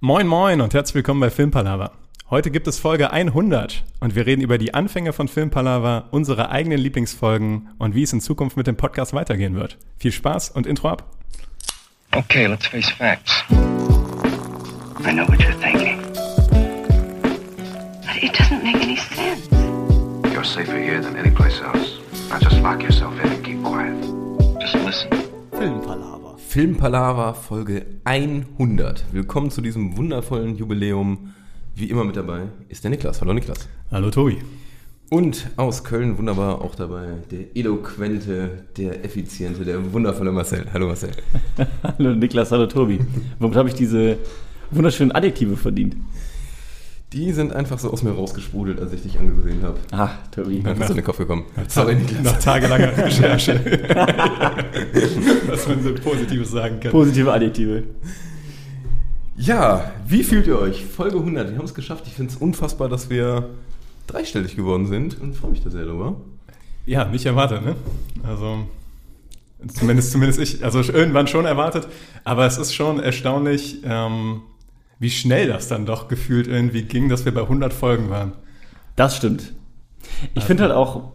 Moin moin und herzlich willkommen bei Filmpalava. Heute gibt es Folge 100 und wir reden über die Anfänge von Filmpalava, unsere eigenen Lieblingsfolgen und wie es in Zukunft mit dem Podcast weitergehen wird. Viel Spaß und Intro ab. Okay, let's face facts. I know what you're thinking. But it doesn't make any sense. You're safer here than any place else. Now just lock yourself in and keep quiet. Just listen. Filmpalava. Filmpalava Folge 100. Willkommen zu diesem wundervollen Jubiläum. Wie immer mit dabei ist der Niklas. Hallo Niklas. Hallo Tobi. Und aus Köln wunderbar auch dabei der eloquente, der effiziente, der wundervolle Marcel. Hallo Marcel. Hallo Niklas, hallo Tobi. Womit habe ich diese wunderschönen Adjektive verdient? Die sind einfach so aus mir rausgesprudelt, als ich dich angesehen habe. Ah, Tobi. Dann bist du in den Kopf gekommen. Sorry Niklas. Nach tagelanger Recherche. Was man so Positives sagen kann. Positive Adjektive. Ja, wie fühlt ihr euch? Folge 100. Wir haben es geschafft. Ich finde es unfassbar, dass wir dreistellig geworden sind und freue mich da sehr drüber. Ja, nicht erwartet, ne? Also, zumindest, zumindest ich, also irgendwann schon erwartet, aber es ist schon erstaunlich, ähm, wie schnell das dann doch gefühlt irgendwie ging, dass wir bei 100 Folgen waren. Das stimmt. Ich finde halt auch,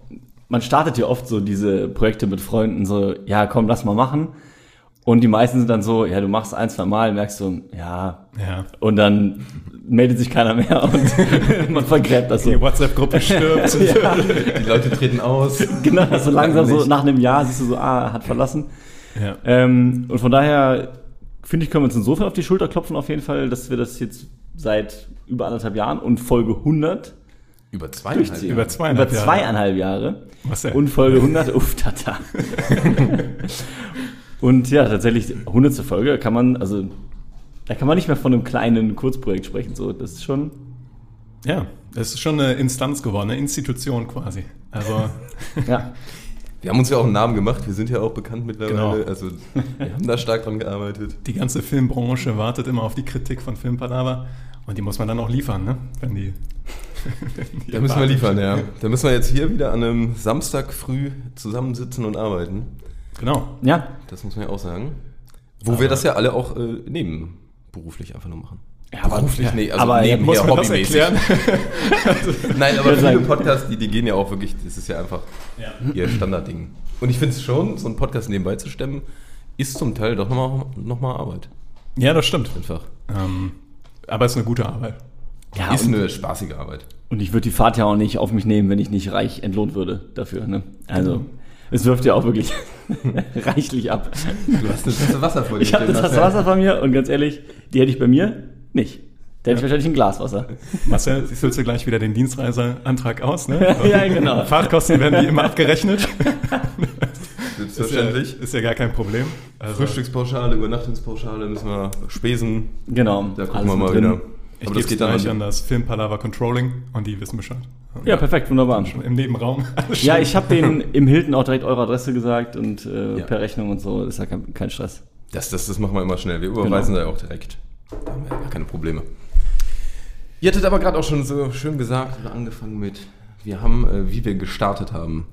man startet ja oft so diese Projekte mit Freunden, so, ja, komm, lass mal machen. Und die meisten sind dann so, ja, du machst ein, zwei Mal, merkst du, ja. Ja. Und dann meldet sich keiner mehr und man vergräbt das so. Die WhatsApp-Gruppe stirbt. Die Leute treten aus. Genau, so langsam so nach einem Jahr siehst du so, ah, hat verlassen. ja. Ähm, und von daher finde ich, können wir uns insofern auf die Schulter klopfen, auf jeden Fall, dass wir das jetzt seit über anderthalb Jahren und Folge 100 Über zweieinhalb durchziehen. Über zweieinhalb über Jahre. zweieinhalb Jahre. Was denn? Und Folge 100, uff, tata. und ja, tatsächlich, 100. Folge kann man, also, da kann man nicht mehr von einem kleinen Kurzprojekt sprechen, so, das ist schon, Ja, es ist schon eine Instanz geworden, eine Institution quasi. Also, ja. Wir haben uns ja auch einen Namen gemacht, wir sind ja auch bekannt mittlerweile. Genau. Also wir haben da stark dran gearbeitet. die ganze Filmbranche wartet immer auf die Kritik von Filmpalava und die muss man dann auch liefern, ne? Wenn die. wenn die Da müssen wir liefern, ja. Da müssen wir jetzt hier wieder an einem Samstag früh zusammensitzen und arbeiten. Genau. Ja, Das muss man ja auch sagen. Wo wir das ja alle auch äh, nebenberuflich einfach nur machen. Ja, aber- beruflich, nee, also aber nebenher, Muss man das hobbymäßig. erklären? Nein, aber viele Podcasts, die, die gehen ja auch wirklich, das ist ja einfach ihr Standardding. Und ich finde es schon, so einen Podcast nebenbei zu stemmen, ist zum Teil doch nochmal noch mal Arbeit. ja, das stimmt. Einfach. Ähm, aber es ist eine gute Arbeit. ja ist eine spaßige Arbeit. und ich würde die Fahrt ja auch nicht auf mich nehmen, wenn ich nicht reich entlohnt würde dafür, ne? Also, es wirft ja auch wirklich reichlich ab. Du hast eine Tasse Wasser vor dir. Ich habe das Marcel. Wasser von mir und ganz ehrlich, die hätte ich bei mir nicht. Da hätte ich wahrscheinlich ein Glas Wasser. Marcel, füllst du gleich wieder den Dienstreiseantrag aus, ne? Ja, genau. Fahrtkosten werden die immer abgerechnet. Ist ja, Selbstverständlich. ist ja gar kein Problem. Also, Frühstückspauschale, Übernachtungspauschale müssen wir Spesen. Genau. Da gucken wir mal drin. wieder. ich Aber gebe das geht dann gleich an das Filmpalava Controlling und die wissen Bescheid. Ja, perfekt, wunderbar. Im Nebenraum. Ja, ich habe denen im Hilton auch direkt eure Adresse gesagt und äh, Ja. per Rechnung und so. Ist ja kein, kein Stress. Das, das, das machen wir immer schnell. Wir überweisen Genau. da ja auch direkt. Da haben wir gar keine Probleme. Ihr hattet aber gerade auch schon so schön gesagt oder angefangen mit, wir haben, äh, wie wir gestartet haben.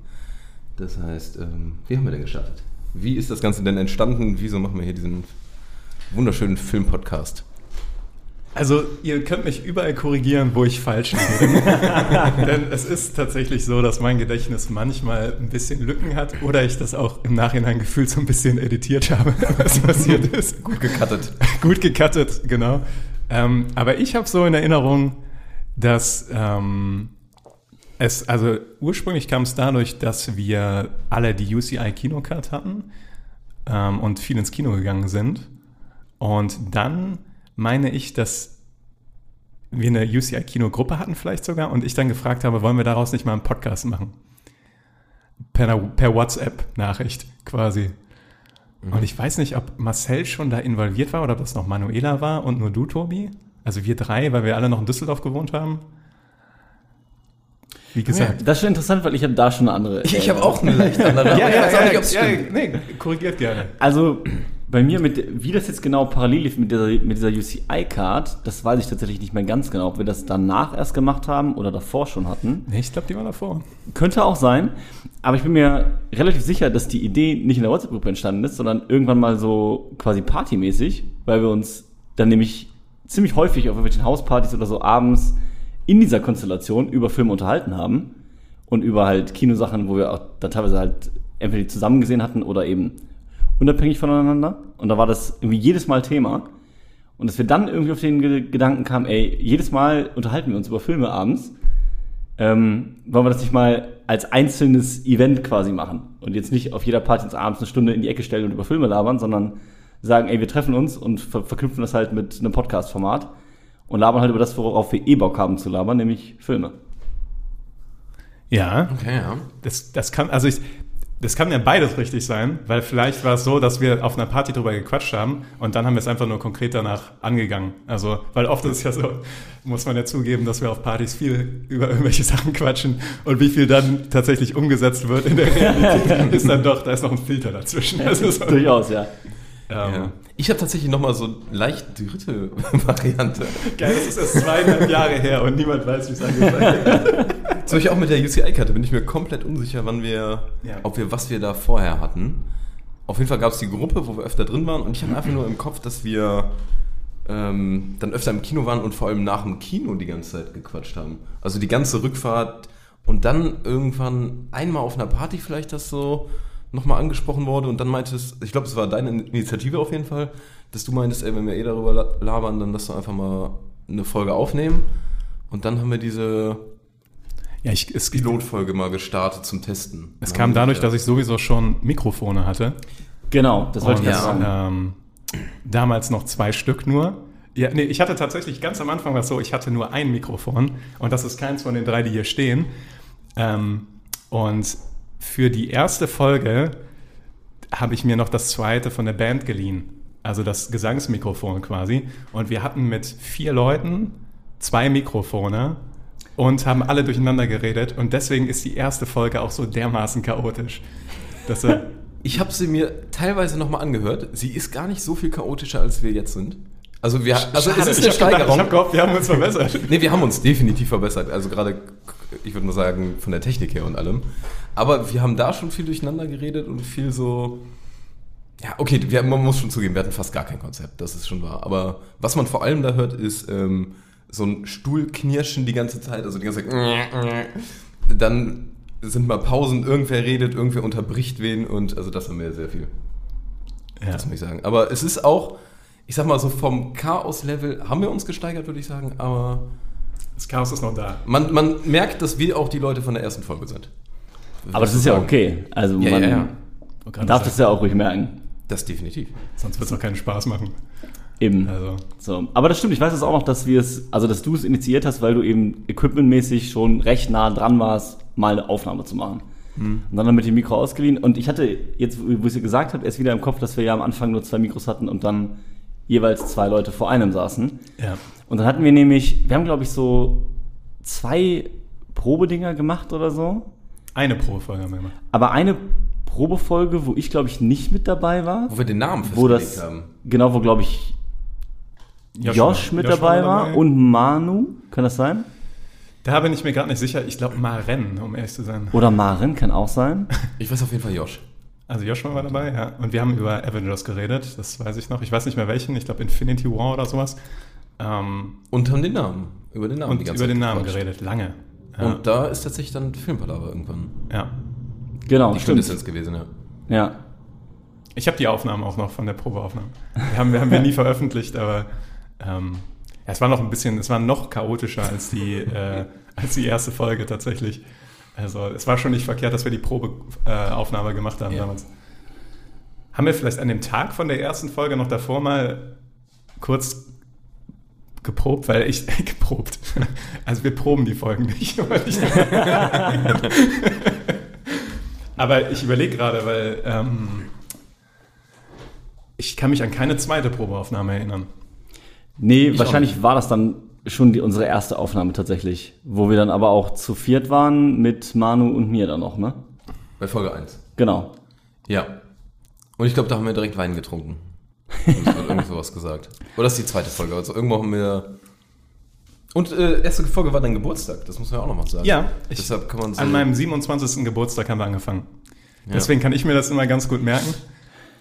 Das heißt, ähm, wie haben wir denn gestartet? Wie ist das Ganze denn entstanden? Wieso machen wir hier diesen wunderschönen Film-Podcast? Also, ihr könnt mich überall korrigieren, wo ich falsch liege. Denn es ist tatsächlich so, dass mein Gedächtnis manchmal ein bisschen Lücken hat oder ich das auch im Nachhinein gefühlt so ein bisschen editiert habe, was passiert ist. Gut gecuttet. Gut gecuttet, genau. Ähm, aber ich habe so in Erinnerung, dass ähm, es, also ursprünglich kam es dadurch, dass wir alle die UCI Kinocard hatten ähm, und viel ins Kino gegangen sind. Und dann meine ich, dass wir eine UCI Kinogruppe hatten vielleicht sogar und ich dann gefragt habe, wollen wir daraus nicht mal einen Podcast machen? Per, per WhatsApp-Nachricht quasi. Und ich weiß nicht, ob Marcel schon da involviert war oder ob das noch Manuela war und nur du, Tobi. Also wir drei, weil wir alle noch in Düsseldorf gewohnt haben. Wie gesagt. Das ist schon interessant, weil ich habe da schon eine andere. Ich, ich habe auch eine leicht andere. aber ich weiß auch nicht, stimmt. nee, korrigiert gerne. Also bei mir, mit, wie das jetzt genau parallel lief mit dieser, mit dieser UCI-Card, das weiß ich tatsächlich nicht mehr ganz genau, ob wir das danach erst gemacht haben oder davor schon hatten. Nee, ich glaube, die war davor. Könnte auch sein, aber ich bin mir relativ sicher, dass die Idee nicht in der WhatsApp-Gruppe entstanden ist, sondern irgendwann mal so quasi partymäßig, weil wir uns dann nämlich ziemlich häufig auf irgendwelchen Hauspartys oder so abends in dieser Konstellation über Filme unterhalten haben und über halt Kinosachen, wo wir auch dann teilweise halt entweder die zusammen gesehen hatten oder eben unabhängig voneinander. Und da war das irgendwie jedes Mal Thema. Und dass wir dann irgendwie auf den Ge Gedanken kamen, ey, jedes Mal unterhalten wir uns über Filme abends. Ähm, wollen wir das nicht mal als einzelnes Event quasi machen und jetzt nicht auf jeder Party uns abends eine Stunde in die Ecke stellen und über Filme labern, sondern sagen, ey, wir treffen uns und ver verknüpfen das halt mit einem Podcast-Format und labern halt über das, worauf wir eh Bock haben zu labern, nämlich Filme. Ja, Okay, ja. das, das kann, also ich, das kann ja beides richtig sein, weil vielleicht war es so, dass wir auf einer Party drüber gequatscht haben und dann haben wir es einfach nur konkret danach angegangen. Also, weil oft ist es ja so, muss man ja zugeben, dass wir auf Partys viel über irgendwelche Sachen quatschen und wie viel dann tatsächlich umgesetzt wird in der Realität, ist dann doch, da ist noch ein Filter dazwischen. Also so, Durchaus, ja. Ähm, ja. Ich habe tatsächlich nochmal so leicht dritte Variante. Geil, das ist erst zweieinhalb Jahre her und niemand weiß, wie es angefangen hat. Zum Beispiel auch mit der UCI-Karte bin ich mir komplett unsicher, wann wir, Ja. ob wir, was wir da vorher hatten. Auf jeden Fall gab es die Gruppe, wo wir öfter drin waren und ich habe einfach nur im Kopf, dass wir ähm, dann öfter im Kino waren und vor allem nach dem Kino die ganze Zeit gequatscht haben. Also die ganze Rückfahrt und dann irgendwann einmal auf einer Party vielleicht das so nochmal angesprochen wurde und dann meintest, ich glaube, es war deine Initiative auf jeden Fall, dass du meintest, ey, wenn wir eh darüber la- labern, dann lass doch einfach mal eine Folge aufnehmen. Und dann haben wir diese Ja, ich, es, Pilotfolge mal gestartet zum Testen. es kam dadurch, dass ich sowieso schon Mikrofone hatte. Genau, das wollte Und, ich gerade sagen. ähm, damals noch zwei Stück nur. Ja, nee, ich hatte tatsächlich ganz am Anfang was so, ich hatte nur ein Mikrofon und das ist keins von den drei, die hier stehen. Ähm, und für die erste Folge habe ich mir noch das zweite von der Band geliehen. Also das Gesangsmikrofon quasi. Und wir hatten mit vier Leuten zwei Mikrofone und haben alle durcheinander geredet. Und deswegen ist die erste Folge auch so dermaßen chaotisch. Dass, Ich habe sie mir teilweise nochmal angehört. Sie ist gar nicht so viel chaotischer, als wir jetzt sind. Also, wir, also Schade, es ist ich eine gedacht- Steigerung. Ich habe gehofft, wir haben uns verbessert. Nee, wir haben uns definitiv verbessert. Also gerade, ich würde mal sagen, von der Technik her und allem. Aber wir haben da schon viel durcheinander geredet und viel so. Ja, okay, wir, man muss schon zugeben, wir hatten fast gar kein Konzept, das ist schon wahr. Aber was man vor allem da hört, ist ähm, so ein Stuhlknirschen die ganze Zeit, also die ganze Zeit. Dann sind mal Pausen, irgendwer redet, irgendwer unterbricht wen und also das haben wir sehr viel. Ja. Das muss ich sagen. Aber es ist auch, ich sag mal so vom Chaos-Level haben wir uns gesteigert, würde ich sagen, aber Das Chaos ist noch da. man, man merkt, dass wir auch die Leute von der ersten Folge sind. Aber das ist ja okay. Also Ja, man ja, ja. man darf das ja auch ruhig merken. Das definitiv. Sonst wird es auch keinen Spaß machen. Eben. Also, So. Aber das stimmt, ich weiß es auch noch, dass wir es, also dass du es initiiert hast, weil du eben equipmentmäßig schon recht nah dran warst, mal eine Aufnahme zu machen. Und dann haben wir mit dem Mikro ausgeliehen. Und ich hatte jetzt, wo ich es gesagt habe, erst wieder im Kopf, dass wir ja am Anfang nur zwei Mikros hatten und dann jeweils zwei Leute vor einem saßen. ja. Und dann hatten wir nämlich, wir haben glaube ich so zwei Probedinger gemacht oder so. Eine Pro-Folge haben wir gemacht. Aber eine Probefolge, wo ich glaube ich nicht mit dabei war. Wo wir den Namen wo festgelegt das, haben. genau, wo glaube ich Josh, mit dabei war und Manu, kann das sein? Da bin ich mir gerade nicht sicher. Ich glaube Maren, um ehrlich zu sein. Oder Maren, kann auch sein. Ich weiß auf jeden Fall Josh. Also Joshua war dabei, ja. Und wir haben über Avengers geredet, das weiß ich noch. Ich weiß nicht mehr welchen, ich glaube Infinity War oder sowas. Ähm, Und haben den Namen. Über den Namen und über Zeit den Namen geredet, lange. Ja. Und da ist tatsächlich dann Filmpalava irgendwann. ja. Genau, Die stimmt. Quintessenz gewesen, ja. Ja. Ich habe die Aufnahmen auch noch von der Probeaufnahme. Wir haben wir, haben wir nie veröffentlicht, aber ähm, ja, es war noch ein bisschen, es war noch chaotischer als die, äh, als die erste Folge tatsächlich. Also es war schon nicht verkehrt, dass wir die Probeaufnahme äh, gemacht haben Ja. damals. Haben wir vielleicht an dem Tag von der ersten Folge noch davor mal kurz geprobt, weil ich geprobt. Also wir proben die Folgen nicht. weil ich- Aber ich überlege gerade, weil ähm, ich kann mich an keine zweite Probeaufnahme erinnern. Nee, Ich wahrscheinlich war das dann schon die, unsere erste Aufnahme tatsächlich. Wo wir dann aber auch zu viert waren mit Manu und mir dann noch, ne? Bei Folge 1. Genau. Ja. Und ich glaube, da haben wir direkt Wein getrunken. Und es wird irgend sowas gesagt. Oder das ist die zweite Folge. Also irgendwo haben wir. Und äh, erste Folge war dein Geburtstag, das muss man ja auch noch mal sagen. Ja, ich, Deshalb kann man so. an meinem 27. Geburtstag haben wir angefangen. Deswegen kann ich mir das immer ganz gut merken.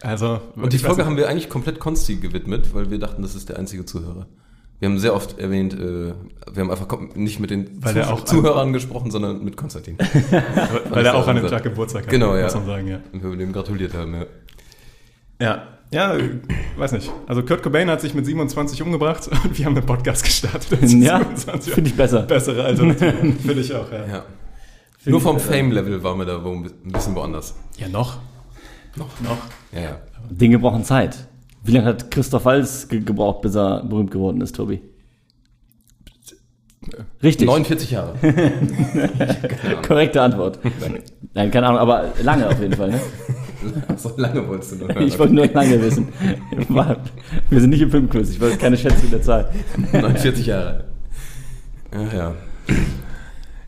Also, und die ich Folge haben wir eigentlich komplett Konsti gewidmet, weil wir dachten, das ist der einzige Zuhörer. Wir haben sehr oft erwähnt, äh, wir haben einfach nicht mit den Weil der auch- Zuhörern gesprochen, sondern mit Konstantin. Weil er auch an dem Tag Geburtstag hat, Genau, ja. muss man sagen, ja. Und wir dem gratuliert haben, ja. Ja, ja, weiß nicht. Also Kurt Cobain hat sich mit 27 umgebracht und wir haben einen Podcast gestartet. Ja, 27. finde ich besser. Bessere Alternative. Finde ich auch, ja. ja. Nur vom Fame-Level waren wir da wo ein bisschen woanders. Ja, noch. Noch. Noch. Ja, ja. Dinge brauchen Zeit. Wie lange hat Christoph Walz ge gebraucht, bis er berühmt geworden ist, Tobi? Richtig. 49 Jahre. Korrekte Antwort. Nein, keine Ahnung, aber lange auf jeden Fall. Ne? so lange wolltest du nur hören. Ich wollte nur lange wissen. Wir sind nicht im Filmquiz, ich wollte keine Schätzung der Zahl. 49 Jahre. Ja, ja.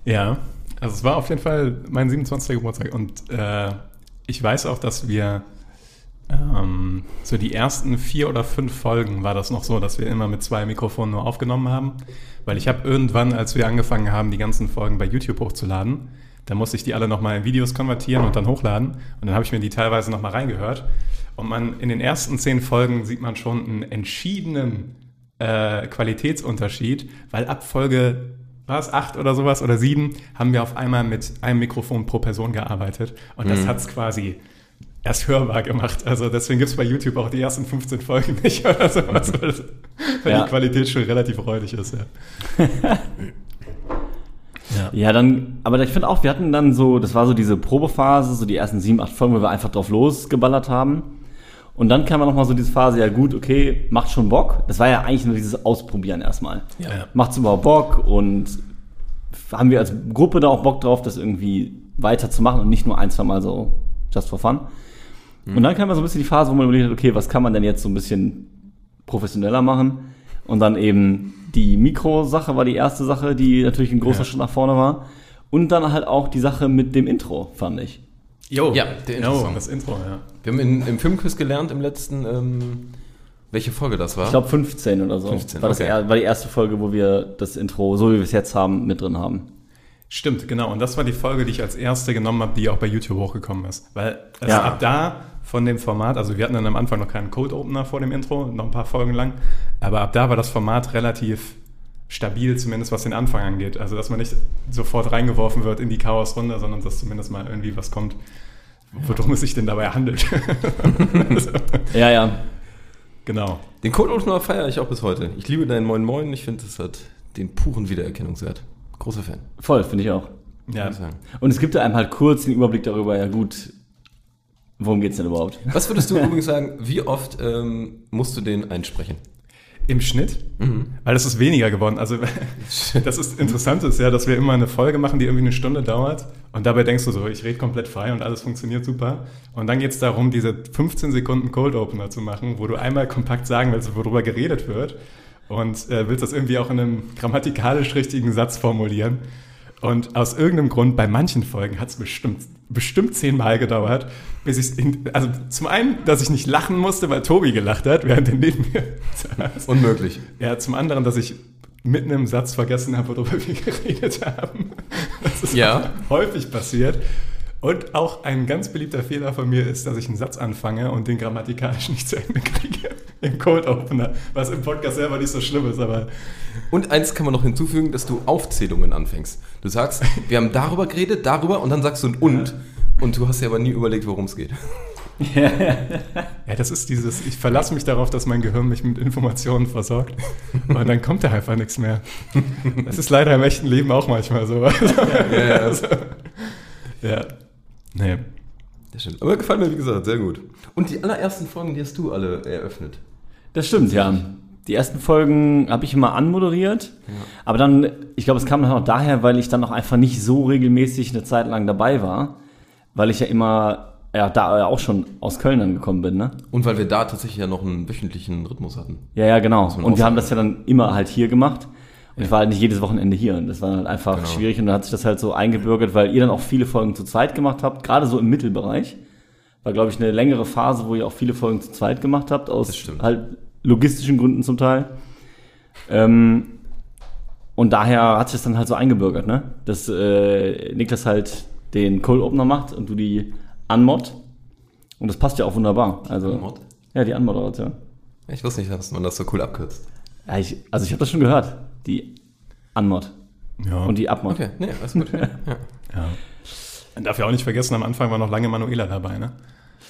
Ja, also es war auf jeden Fall mein 27. Geburtstag und äh, ich weiß auch, dass wir ähm, so die ersten vier oder fünf Folgen war das noch so, dass wir immer mit zwei Mikrofonen nur aufgenommen haben, weil ich habe irgendwann, als wir angefangen haben, die ganzen Folgen bei YouTube hochzuladen, da musste ich die alle nochmal in Videos konvertieren und dann hochladen und dann habe ich mir die teilweise nochmal reingehört und man in den ersten zehn Folgen sieht man schon einen entschiedenen äh, Qualitätsunterschied, weil ab Folge war es acht oder sowas oder sieben, haben wir auf einmal mit einem Mikrofon pro Person gearbeitet. Und das hat es quasi erst hörbar gemacht. Also deswegen gibt es bei YouTube auch die ersten 15 Folgen nicht oder sowas, weil, weil Ja. die Qualität schon relativ räudig ist. Ja. Ja, dann, aber ich finde auch, wir hatten dann so, das war so diese Probephase, so die ersten sieben, acht Folgen, wo wir einfach drauf losgeballert haben. Und dann kam dann nochmal so diese Phase, ja gut, okay, macht schon Bock. Das war ja eigentlich nur dieses Ausprobieren erstmal. Ja. Macht's überhaupt Bock und haben wir als Gruppe da auch Bock drauf, das irgendwie weiterzumachen und nicht nur ein, zwei Mal so just for fun. Und dann kam ja so ein bisschen die Phase, wo man überlegt hat, okay, was kann man denn jetzt so ein bisschen professioneller machen? Und dann eben die Mikrosache war die erste Sache, die natürlich ein großer Ja. Schritt nach vorne war. Und dann halt auch die Sache mit dem Intro, fand ich. Jo, Ja, der Intro-Song. das Intro, ja. Wir haben in, im Filmquiz gelernt im letzten, ähm, welche Folge das war. Ich glaube 15 oder so. 15, war, das okay. er, war die erste Folge, wo wir das Intro, so wie wir es jetzt haben, mit drin haben. Stimmt, genau. Und das war die Folge, die ich als erste genommen habe, die auch bei YouTube hochgekommen ist. Weil es Ja. ab da von dem Format, also wir hatten dann am Anfang noch keinen Code Opener vor dem Intro, noch ein paar Folgen lang, aber ab da war das Format relativ stabil, zumindest was den Anfang angeht. Also dass man nicht sofort reingeworfen wird in die Chaosrunde, sondern dass zumindest mal irgendwie was kommt, worum es sich denn dabei handelt. also, Ja, ja. genau. Den Code Opener feiere ich auch bis heute. Ich liebe deinen Moin Moin. Ich finde, das hat den puren Wiedererkennungswert. Großer Fan. Voll, finde ich auch. Ja. Und es gibt ja einem halt kurz den Überblick darüber, ja gut, worum geht's denn überhaupt? Was würdest du übrigens sagen, wie oft ähm, musst du den einsprechen? Im Schnitt? Weil es ist weniger geworden. Also das ist interessant ist ja, dass wir immer eine Folge machen, die irgendwie eine Stunde dauert und dabei denkst du so, ich rede komplett frei und alles funktioniert super. Und dann geht es darum, diese 15 Sekunden Cold Opener zu machen, wo du einmal kompakt sagen willst, worüber geredet wird und äh, willst das irgendwie auch in einem grammatikalisch richtigen Satz formulieren. Und aus irgendeinem Grund, bei manchen Folgen hat es bestimmt, bestimmt zehnmal gedauert, bis ich also zum einen, dass ich nicht lachen musste, weil Tobi gelacht hat, während er neben mir saß. Unmöglich. Ja, zum anderen, dass ich mitten im Satz vergessen habe, worüber wir geredet haben. Das ist Ja. häufig passiert. Und auch ein ganz beliebter Fehler von mir ist, dass ich einen Satz anfange und den grammatikalisch nicht zu Ende kriege im Code Opener, was im Podcast selber nicht so schlimm ist, aber Und eins kann man noch hinzufügen, dass du Aufzählungen anfängst. Du sagst, wir haben darüber geredet, darüber und dann sagst du ein und. Und du hast dir aber nie überlegt, worum es geht. ja, das ist dieses, ich verlasse mich darauf, dass mein Gehirn mich mit Informationen versorgt und dann kommt da einfach nichts mehr. Das ist leider im echten Leben auch manchmal so. Ja, ja. Also, ja. Nee. Das stimmt. Aber gefallen mir, wie gesagt, sehr gut. Und die allerersten Folgen, die hast du alle eröffnet. Das stimmt, ja. Die ersten Folgen habe ich immer anmoderiert, aber dann, ich glaube, es kam dann auch daher, weil ich dann auch einfach nicht so regelmäßig eine Zeit lang dabei war, weil ich ja immer, ja, da ja auch schon aus Köln angekommen bin, ne? Und weil wir da tatsächlich ja noch einen wöchentlichen Rhythmus hatten. Ja, ja, genau. Und wir haben das ja dann immer halt hier gemacht. Und ich war halt nicht jedes Wochenende hier. Und das war halt einfach Genau. schwierig. Und dann hat sich das halt so eingebürgert, weil ihr dann auch viele Folgen zu zweit gemacht habt, gerade so im Mittelbereich. War, glaube ich, eine längere Phase, wo ihr auch viele Folgen zu zweit gemacht habt, aus halt logistischen Gründen zum Teil. Ähm, und daher hat sich das dann halt so eingebürgert, ne? Dass äh, Niklas halt den Cold Opener macht und du die Unmod. Und das passt ja auch wunderbar. Also, Unmod? Ja, die Anmoderation. Ich wusste nicht, dass man das so cool abkürzt. Ja, ich, also ich habe das schon gehört, die Anmod Ja. und die Abmod. Okay, nee, alles gut. ja. ja. Man darf ja auch nicht vergessen, am Anfang war noch lange Manuela dabei, ne?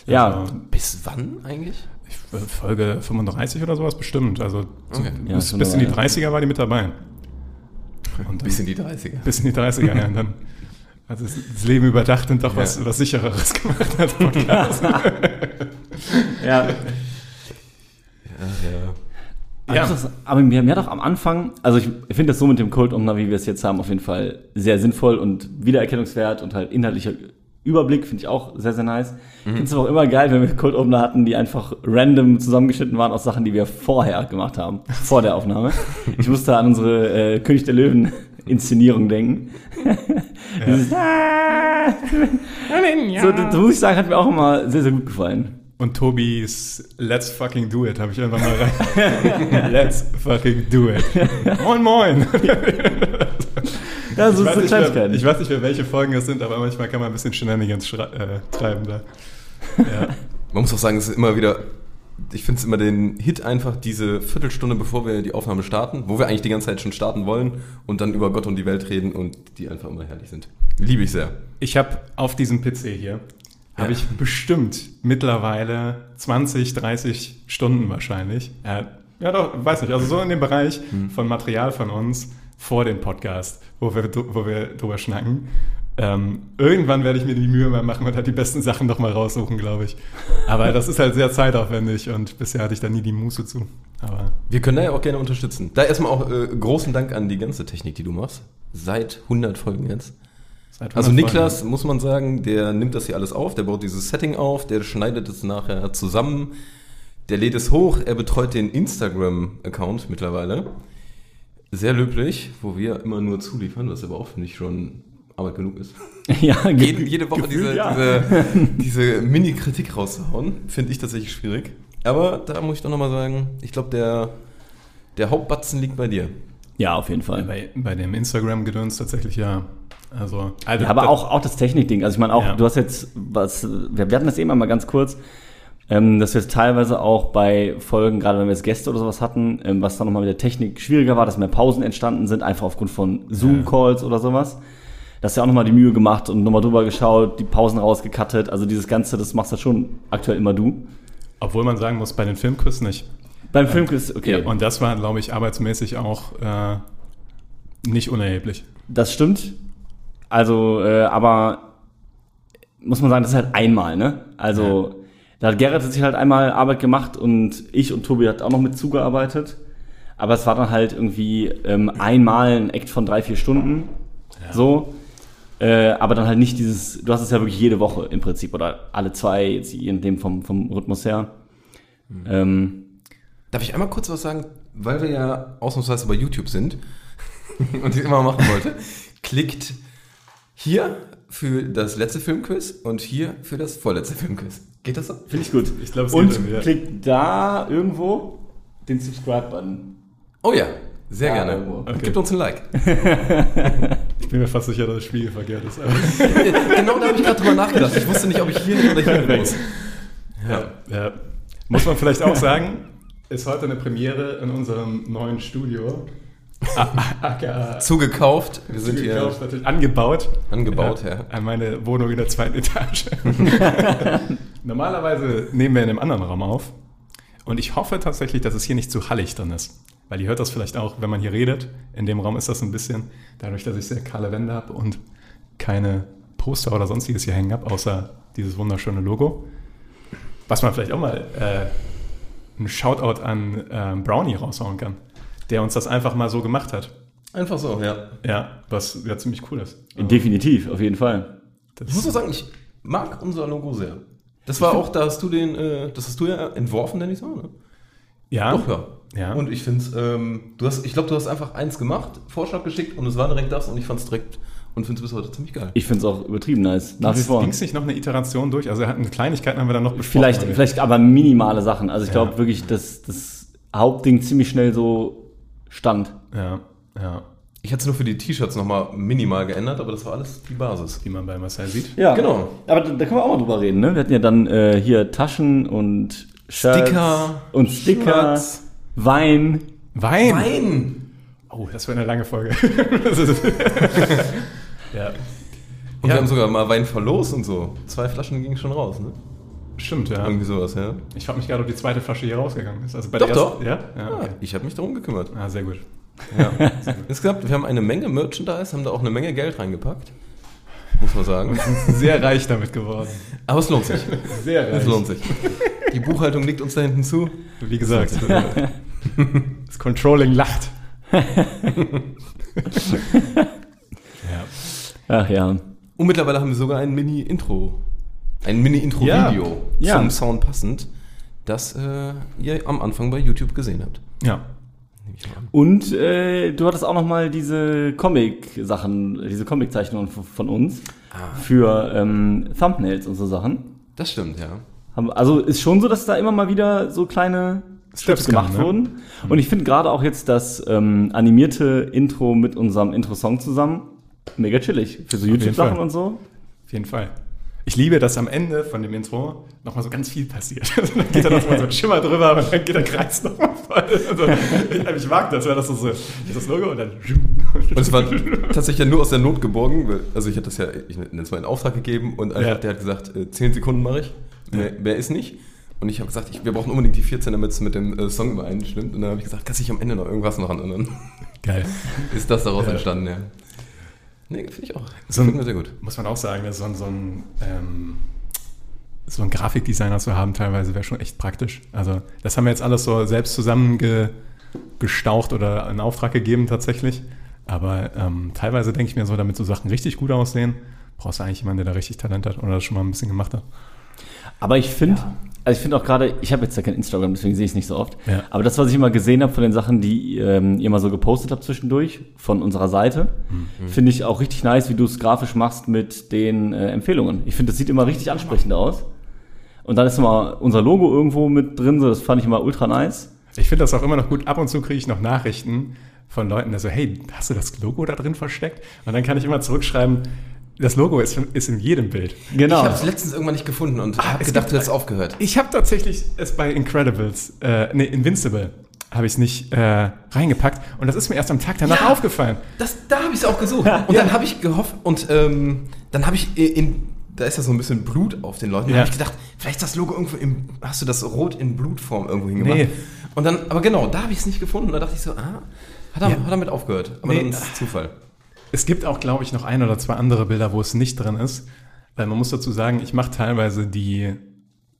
Ja, Also, Bis wann eigentlich? ich, äh, Folge 35 oder sowas bestimmt. Also so Okay. Ja, bis, in die eine- 30er war die mit dabei. Und dann, Bis in die 30er. bis in die 30er, ja. Und dann hat es das Leben überdacht und doch was, Ja. was sichereres gemacht als Podcast. ja. Ja, Ja. Aber, das, aber mir, mir hat auch am Anfang, also ich, ich finde das so mit dem Cold Opener, wie wir es jetzt haben, auf jeden Fall sehr sinnvoll und Wiedererkennungswert und halt inhaltlicher Überblick finde ich auch sehr, sehr nice. Ich finde es aber auch immer geil, wenn wir Opener hatten, die einfach random zusammengeschnitten waren aus Sachen, die wir vorher gemacht haben, vor der Aufnahme. Ich musste an unsere äh, König der Löwen Inszenierung denken. Dieses, ah, so, das, das muss ich sagen, hat mir auch immer sehr, sehr gut gefallen. Und Tobis Let's fucking do it habe ich einfach mal rein. Let's fucking do it. Moin, moin. Ja, so, Ich weiß, so Kleinigkeiten. ich weiß nicht mehr, welche Folgen es sind, aber manchmal kann man ein bisschen Shenanigans äh, treiben da. Ja. Man muss auch sagen, es ist immer wieder, ich finde es immer den Hit einfach, diese Viertelstunde, bevor wir die Aufnahme starten, wo wir eigentlich die ganze Zeit schon starten wollen und dann über Gott und die Welt reden und die einfach immer herrlich sind. Liebe ich sehr. Ich habe auf diesem PC hier, habe Ja. ich bestimmt mittlerweile 20, 30 Stunden wahrscheinlich. Ja, ja doch, weiß nicht, also so in dem Bereich von Material von uns vor dem Podcast, wo wir, wo wir drüber schnacken. Ähm, irgendwann werde ich mir die Mühe mal machen und halt die besten Sachen noch mal raussuchen, glaube ich. Aber das ist halt sehr zeitaufwendig und bisher hatte ich da nie die Muße zu. Aber Wir können da ja auch gerne unterstützen. Da erstmal auch äh, großen Dank an die ganze Technik, die du machst. Seit 100 Folgen jetzt. Seit Also 100 Niklas, Folgen. muss man sagen, der nimmt das hier alles auf, der baut dieses Setting auf, der schneidet es nachher zusammen, der lädt es hoch, er betreut den Instagram-Account mittlerweile. Sehr löblich, wo wir immer nur zuliefern, was aber auch, finde ich, schon Arbeit genug ist. ja, ge- Jede, jede Woche gefühlt diese, ja. diese, diese Mini-Kritik rauszuhauen, finde ich tatsächlich schwierig. Aber da muss ich doch nochmal sagen, ich glaube, der, der Hauptbatzen liegt bei dir. Ja, auf jeden Fall. bei, bei dem Instagram-Gedöns tatsächlich ja. Also, also Ja, aber das- auch, auch das Technikding. Also ich meine auch, Ja. du hast jetzt was, wir hatten das eben einmal ganz kurz, ähm, dass wir es teilweise auch bei Folgen, gerade wenn wir jetzt Gäste oder sowas hatten, ähm, was dann nochmal mit der Technik schwieriger war, dass mehr Pausen entstanden sind, einfach aufgrund von Zoom-Calls oder sowas. Da hast du ja auch nochmal die Mühe gemacht und nochmal drüber geschaut, die Pausen rausgekattet. Also dieses Ganze, das machst ja schon aktuell immer du. Obwohl man sagen muss, bei den Filmquiz nicht. Beim Filmquiz, okay, Und das war, glaube ich, arbeitsmäßig auch äh, nicht unerheblich. das stimmt. Also, äh, aber muss man sagen, das ist halt einmal, ne? Also, da hat Gerrit sich halt einmal Arbeit gemacht und ich und Tobi hat auch noch mit zugearbeitet. Aber es war dann halt irgendwie ähm, einmal ein Act von drei, vier Stunden. So. Äh, aber dann halt nicht dieses, du hast es ja wirklich jede Woche im Prinzip oder alle zwei, jetzt je nachdem vom, vom Rhythmus her. Ähm, Darf ich einmal kurz was sagen? Weil wir ja ausnahmsweise bei YouTube sind und ich immer machen wollte. Klickt hier für das letzte Filmquiz und hier für das vorletzte Filmquiz. Geht das so? Finde ich gut. Ich glaube, es Und geht irgendwie, ja. klickt da irgendwo den Subscribe-Button. Oh ja, sehr Ja, gerne. irgendwo. Und Okay. Gibt uns ein Like. Ich bin mir fast sicher, dass das Spiel verkehrt ist. Aber, genau da habe ich gerade drüber nachgedacht. Ich wusste nicht, ob ich hier hin oder hier hin muss. ja. Ja. Muss man vielleicht auch sagen, ist heute eine Premiere in unserem neuen Studio. Zugekauft. Wir sind hier zugekauft, natürlich angebaut. angebaut, ja. An meine Wohnung in der zweiten Etage. Normalerweise nehmen wir in einem anderen Raum auf. Und ich hoffe tatsächlich, dass es hier nicht zu hallig drin ist. Weil ihr hört das vielleicht auch, wenn man hier redet. In dem Raum ist das ein bisschen, dadurch, dass ich sehr kahle Wände habe und keine Poster oder sonstiges hier hängen habe, außer dieses wunderschöne Logo. Was man vielleicht auch mal äh, einen Shoutout an ähm, Brownie raushauen kann, der uns das einfach mal so gemacht hat. Einfach so, ja. Ja, was ja ziemlich cool ist. Definitiv, auf jeden Fall. Das Ich muss auch sagen, ich mag unser Logo sehr. Das war auch, da hast du den, äh, das hast du ja entworfen, Dennis, so, ne? ja, Doch, ja. Ja. Und ich finde es, ähm, du hast, ich glaube, du hast einfach eins gemacht, Vorschlag geschickt und es war direkt das und ich fand es direkt und finde es bis heute ziemlich geil. Ich finde es auch übertrieben nice, nach wie vor. Ging es nicht noch eine Iteration durch? Also hatten Kleinigkeiten haben wir dann noch besprochen. Vielleicht, vielleicht aber minimale Sachen. Also ich Ja. glaube wirklich, dass das Hauptding ziemlich schnell so stand. Ja, ja. Ich hatte es nur für die T-Shirts nochmal minimal geändert, aber das war alles die Basis. Die man bei Marcel sieht. Ja, Genau. Aber da, da können wir auch mal drüber reden, ne? Wir hatten ja dann äh, hier Taschen und Shirts Sticker, und Sticker, Shirts. Wein, Wein. Wein! Oh, das wäre eine lange Folge. Ja. Und Ja. wir haben sogar mal Wein verlost und so. Zwei Flaschen gingen schon raus, ne? Stimmt, ja. Irgendwie sowas, ja. Ich frage mich gerade, ob die zweite Flasche hier rausgegangen ist. Also bei Doch, der ersten, doch. Ja? Ja, Ah, okay. ich habe mich darum gekümmert. ah, sehr gut. Ja. Insgesamt, wir haben eine Menge Merchandise, haben da auch eine Menge Geld reingepackt. Muss man sagen. Sehr reich damit geworden. Aber es lohnt sich. Sehr reich. Es lohnt sich. Die Buchhaltung liegt uns da hinten zu. Wie gesagt, das Controlling lacht. ja. Ach ja. Und mittlerweile haben wir sogar ein Mini-Intro. Ein Mini-Intro-Video Ja. zum Sound passend, das äh, ihr am Anfang bei YouTube gesehen habt. ja. Und äh, du hattest auch noch mal diese Comic-Sachen, diese Comic-Zeichnungen von uns Ah. für ähm, Thumbnails und so Sachen. Das stimmt, ja. Also ist schon so, dass da immer mal wieder so kleine Steps gemacht kamen, ne? wurden. Und ich finde gerade auch jetzt das ähm, animierte Intro mit unserem Intro-Song zusammen mega chillig. Für so YouTube-Sachen und so. Auf jeden Fall. Ich liebe, dass am Ende von dem Intro nochmal so ganz viel passiert. Also dann geht da noch mal so ein Schimmer drüber und dann geht der Kreis nochmal voll. Also, ich, ich mag das, weil das so, hier ist das Logo und dann. Und es war tatsächlich ja nur aus der Not geborgen. weil- Also ich hatte das ja, ich nenne es mal in Auftrag gegeben und einfach, Ja. der hat gesagt, äh, 10 Sekunden mache ich, mehr, mehr ist nicht. Und ich habe gesagt, ich, wir brauchen unbedingt die 14, damit es mit dem äh, Song übereinstimmt. Und dann habe ich gesagt, kannst du nicht am Ende noch irgendwas? Und dann Geil. ist das daraus Ja. entstanden, ja. Nee, finde ich auch. So mir sehr gut. Muss man auch sagen, dass so ein, so ein, ähm, so ein Grafikdesigner zu haben teilweise wäre schon echt praktisch. Also das haben wir jetzt alles so selbst zusammengestaucht oder in Auftrag gegeben tatsächlich. Aber ähm, teilweise denke ich mir so, damit so Sachen richtig gut aussehen, brauchst du eigentlich jemanden, der da richtig Talent hat oder das schon mal ein bisschen gemacht hat. Aber ich finde, also ich finde auch gerade, ich habe jetzt ja kein Instagram, deswegen sehe ich es nicht so oft. Ja. Aber das, was ich immer gesehen habe von den Sachen, die ähm, ihr mal so gepostet habt zwischendurch von unserer Seite, Mhm. finde ich auch richtig nice, wie du es grafisch machst mit den äh, Empfehlungen. Ich finde, das sieht immer richtig ansprechend aus. Und dann ist immer unser Logo irgendwo mit drin, so das fand ich immer ultra nice. Ich finde das auch immer noch gut. Ab und zu kriege ich noch Nachrichten von Leuten, der so, hey, hast du das Logo da drin versteckt? Und dann kann ich immer zurückschreiben, das Logo ist, ist in jedem Bild. Genau. Ich habe es letztens irgendwann nicht gefunden und habe es gedacht, gibt- du hättest aufgehört. Ich habe tatsächlich es bei Incredibles, äh, nee, Invincible, habe ich es nicht äh, reingepackt. Und das ist mir erst am Tag danach Ja. aufgefallen. Das, da habe ich es auch gesucht. Und dann habe ich gehofft und ähm, dann habe ich in, da ist ja so ein bisschen Blut auf den Leuten. Da Ja. habe ich gedacht, vielleicht ist das Logo irgendwo im, hast du das rot in Blutform irgendwo hingemacht? Nee. Und dann, aber genau, da habe ich es nicht gefunden. Da dachte ich so, ah, hat er, Ja. hat er damit aufgehört. Aber Nee. dann ist es Zufall. Es gibt auch, glaube ich, noch ein oder zwei andere Bilder, wo es nicht drin ist. Weil man muss dazu sagen, ich mache teilweise die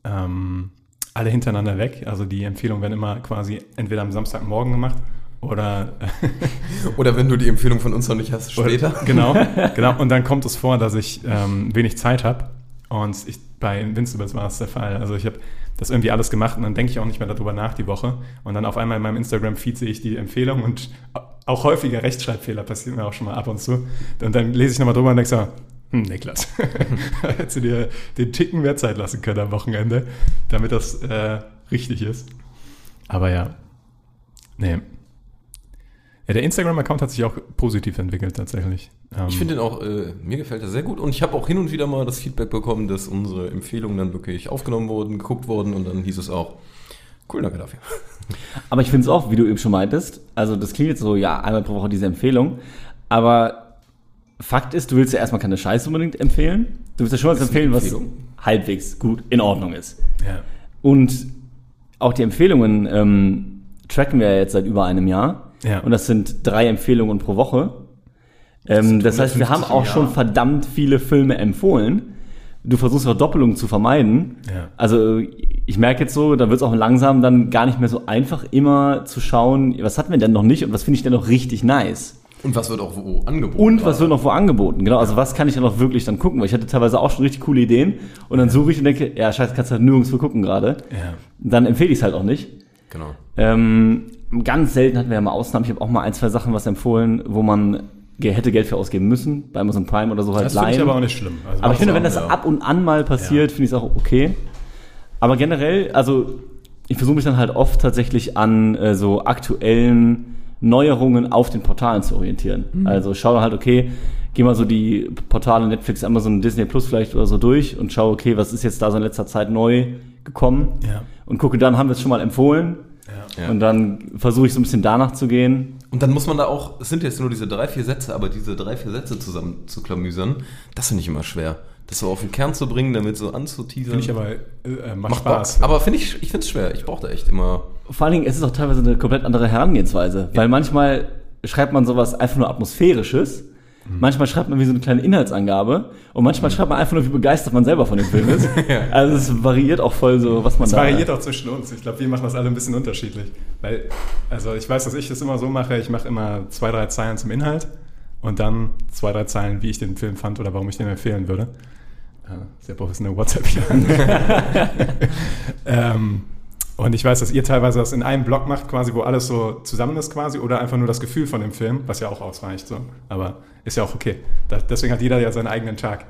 ähm, alle hintereinander weg. Also die Empfehlungen werden immer quasi entweder am Samstagmorgen gemacht oder Oder wenn du die Empfehlung von uns noch nicht hast, später. Genau, genau. Und dann kommt es vor, dass ich ähm, wenig Zeit habe. Und ich, bei Invincibles war es der Fall. Also ich habe das irgendwie alles gemacht und dann denke ich auch nicht mehr darüber nach die Woche. Und dann auf einmal in meinem Instagram-Feed sehe ich die Empfehlung und auch häufiger Rechtschreibfehler passieren mir auch schon mal ab und zu. Und dann lese ich nochmal drüber und denke so, hm, Niklas, hättest du dir den Ticken mehr Zeit lassen können am Wochenende, damit das äh, richtig ist. Aber ja, nee. Ja, der Instagram-Account hat sich auch positiv entwickelt tatsächlich. Ähm, Ich finde den auch, äh, mir gefällt er sehr gut. Und ich habe auch hin und wieder mal das Feedback bekommen, dass unsere Empfehlungen dann wirklich aufgenommen wurden, geguckt wurden und dann hieß es auch, cool, danke dafür. Aber ich finde es auch, wie du eben schon meintest, also das klingt jetzt so, ja, einmal pro Woche diese Empfehlung, aber Fakt ist, du willst ja erstmal keine Scheiße unbedingt empfehlen. Du willst ja schon was empfehlen, was halbwegs gut in Ordnung ist. ja. Und auch die Empfehlungen ähm, tracken wir ja jetzt seit über einem Jahr. Ja. Und das sind drei Empfehlungen pro Woche. Ähm, das heißt, wir haben 150 auch schon verdammt viele Filme empfohlen. Du versuchst auch Doppelungen zu vermeiden. Ja. Also ich merke jetzt so, da wird es auch langsam dann gar nicht mehr so einfach, immer zu schauen, was hatten wir denn noch nicht und was finde ich denn noch richtig nice. Und was wird auch wo angeboten? Und was wird noch wo angeboten? Genau, also was kann ich dann noch wirklich dann gucken? Weil ich hatte teilweise auch schon richtig coole Ideen und dann suche ich und denke, ja, scheiße, kannst du halt nirgendwo gucken gerade. Ja. Dann empfehle ich es halt auch nicht. Genau. Ähm, ganz selten hatten wir ja mal Ausnahmen. Ich habe auch mal ein, zwei Sachen was empfohlen, wo man hätte Geld für ausgeben müssen, bei Amazon Prime oder so halt Das finde ich aber auch nicht schlimm. Also Aber ich finde, wenn das ja. ab und an mal passiert, finde ich es auch okay. Aber generell, also ich versuche mich dann halt oft tatsächlich an äh, so aktuellen Neuerungen auf den Portalen zu orientieren. Mhm. Also schau halt, okay, geh mal so die Portale Netflix, Amazon, Disney Plus vielleicht oder so durch und schau, okay, was ist jetzt da so in letzter Zeit neu gekommen Ja. und gucke dann, haben wir es schon mal empfohlen Ja. Und dann versuche ich so ein bisschen danach zu gehen. Und dann muss man da auch, es sind jetzt nur diese drei, vier Sätze, aber diese drei, vier Sätze zusammen zu klamüsern, das finde ich immer schwer. Das so auf den Kern zu bringen, damit so anzuteasern. Finde ich aber, äh, macht, Macht Spaß. Bock. Aber finde ich, ich finde es schwer. Ich brauche da echt immer. Vor allen Dingen ist es auch teilweise eine komplett andere Herangehensweise, weil manchmal schreibt man sowas einfach nur atmosphärisches, manchmal schreibt man wie so eine kleine Inhaltsangabe und manchmal schreibt man einfach nur, wie begeistert man selber von dem Film ist. Also es variiert auch voll so, was man Es da... variiert auch zwischen uns. Ich glaube, wir machen das alle ein bisschen unterschiedlich. Weil, also ich weiß, dass ich das immer so mache, ich mache immer zwei, drei Zeilen zum Inhalt und dann zwei, drei Zeilen, wie ich den Film fand oder warum ich den empfehlen würde. Sehr professionelle WhatsApp hier. ähm, und ich weiß, dass ihr teilweise das in einem Block macht, quasi, wo alles so zusammen ist quasi, oder einfach nur das Gefühl von dem Film, was ja auch ausreicht. So. Aber ist ja auch okay. Da, deswegen hat jeder ja seinen eigenen Tag.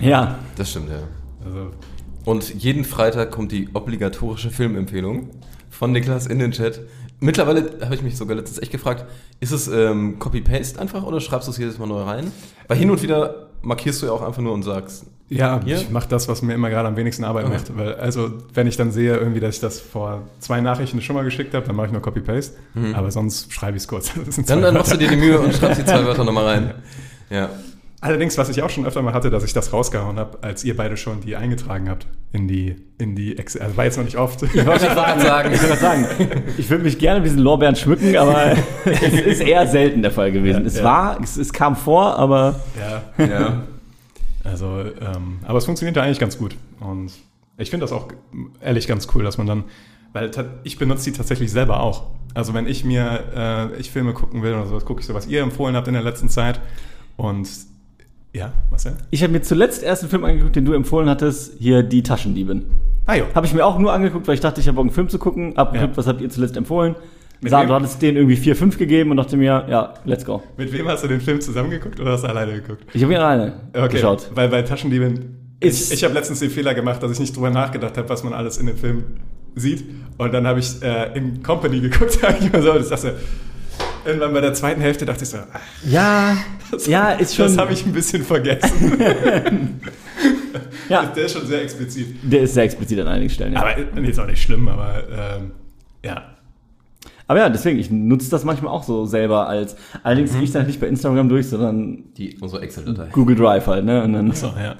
Ja, Das stimmt, ja. Also, Und jeden Freitag kommt die obligatorische Filmempfehlung von Niklas in den Chat. Mittlerweile habe ich mich sogar letztens echt gefragt, ist es ähm, Copy-Paste einfach oder schreibst du es jedes Mal neu rein? Weil hin und wieder markierst du ja auch einfach nur und sagst, Ja, Hier? ich mache das, was mir immer gerade am wenigsten Arbeit Okay. macht. Weil, also, wenn ich dann sehe, irgendwie, dass ich das vor zwei Nachrichten schon mal geschickt habe, dann mache ich nur Copy-Paste. Aber sonst schreibe ich es kurz. Dann, dann machst du dir die Mühe und schreibst die zwei Wörter nochmal rein. Ja. Allerdings, was ich auch schon öfter mal hatte, dass ich das rausgehauen habe, als ihr beide schon die eingetragen habt in die, in die Excel. Also war jetzt noch nicht oft. ich wollte gerade sagen, ich sagen, ich würde mich gerne mit diesen Lorbeeren schmücken, aber es ist eher selten der Fall gewesen. Ja, es ja. war, es, es kam vor, aber ja. ja. Also, ähm, aber es funktioniert ja eigentlich ganz gut. Und ich finde das auch ehrlich ganz cool, dass man dann, weil ich benutze die tatsächlich selber auch. Also wenn ich mir, äh, ich Filme gucken will oder sowas, gucke ich so, was ihr empfohlen habt in der letzten Zeit. Und ja, was denn? ich habe mir zuletzt erst einen Film angeguckt, den du empfohlen hattest, hier Die Taschendiebin. Ah jo. Habe ich mir auch nur angeguckt, weil ich dachte, ich habe Bock, einen Film zu gucken. Hab geguckt, Ja. was habt ihr zuletzt empfohlen? Sah, du hattest denen irgendwie 4, 5 gegeben und dachte mir, ja, let's go. Mit wem hast du den Film zusammengeguckt oder hast du alleine geguckt? Ich habe ihn alleine geschaut. Weil bei Taschendieben, Ist- ich, ich habe letztens den Fehler gemacht, dass ich nicht drüber nachgedacht habe, was man alles in dem Film sieht. Und dann habe ich äh, in Company geguckt, sag ich mal so. Das dachte, irgendwann bei der zweiten Hälfte dachte ich so, ach, Ja, das, ja, ist schon. das habe ich ein bisschen vergessen. ja, Der ist schon sehr explizit. der ist sehr explizit an einigen Stellen. Ja. Aber äh, ist auch nicht schlimm, aber ähm, ja. Aber ja, deswegen, ich nutze das manchmal auch so selber als. Allerdings gehe ich dann nicht bei Instagram durch, sondern Die, unsere Excel-Datei. Google Drive halt, ne? Und dann, So, ja.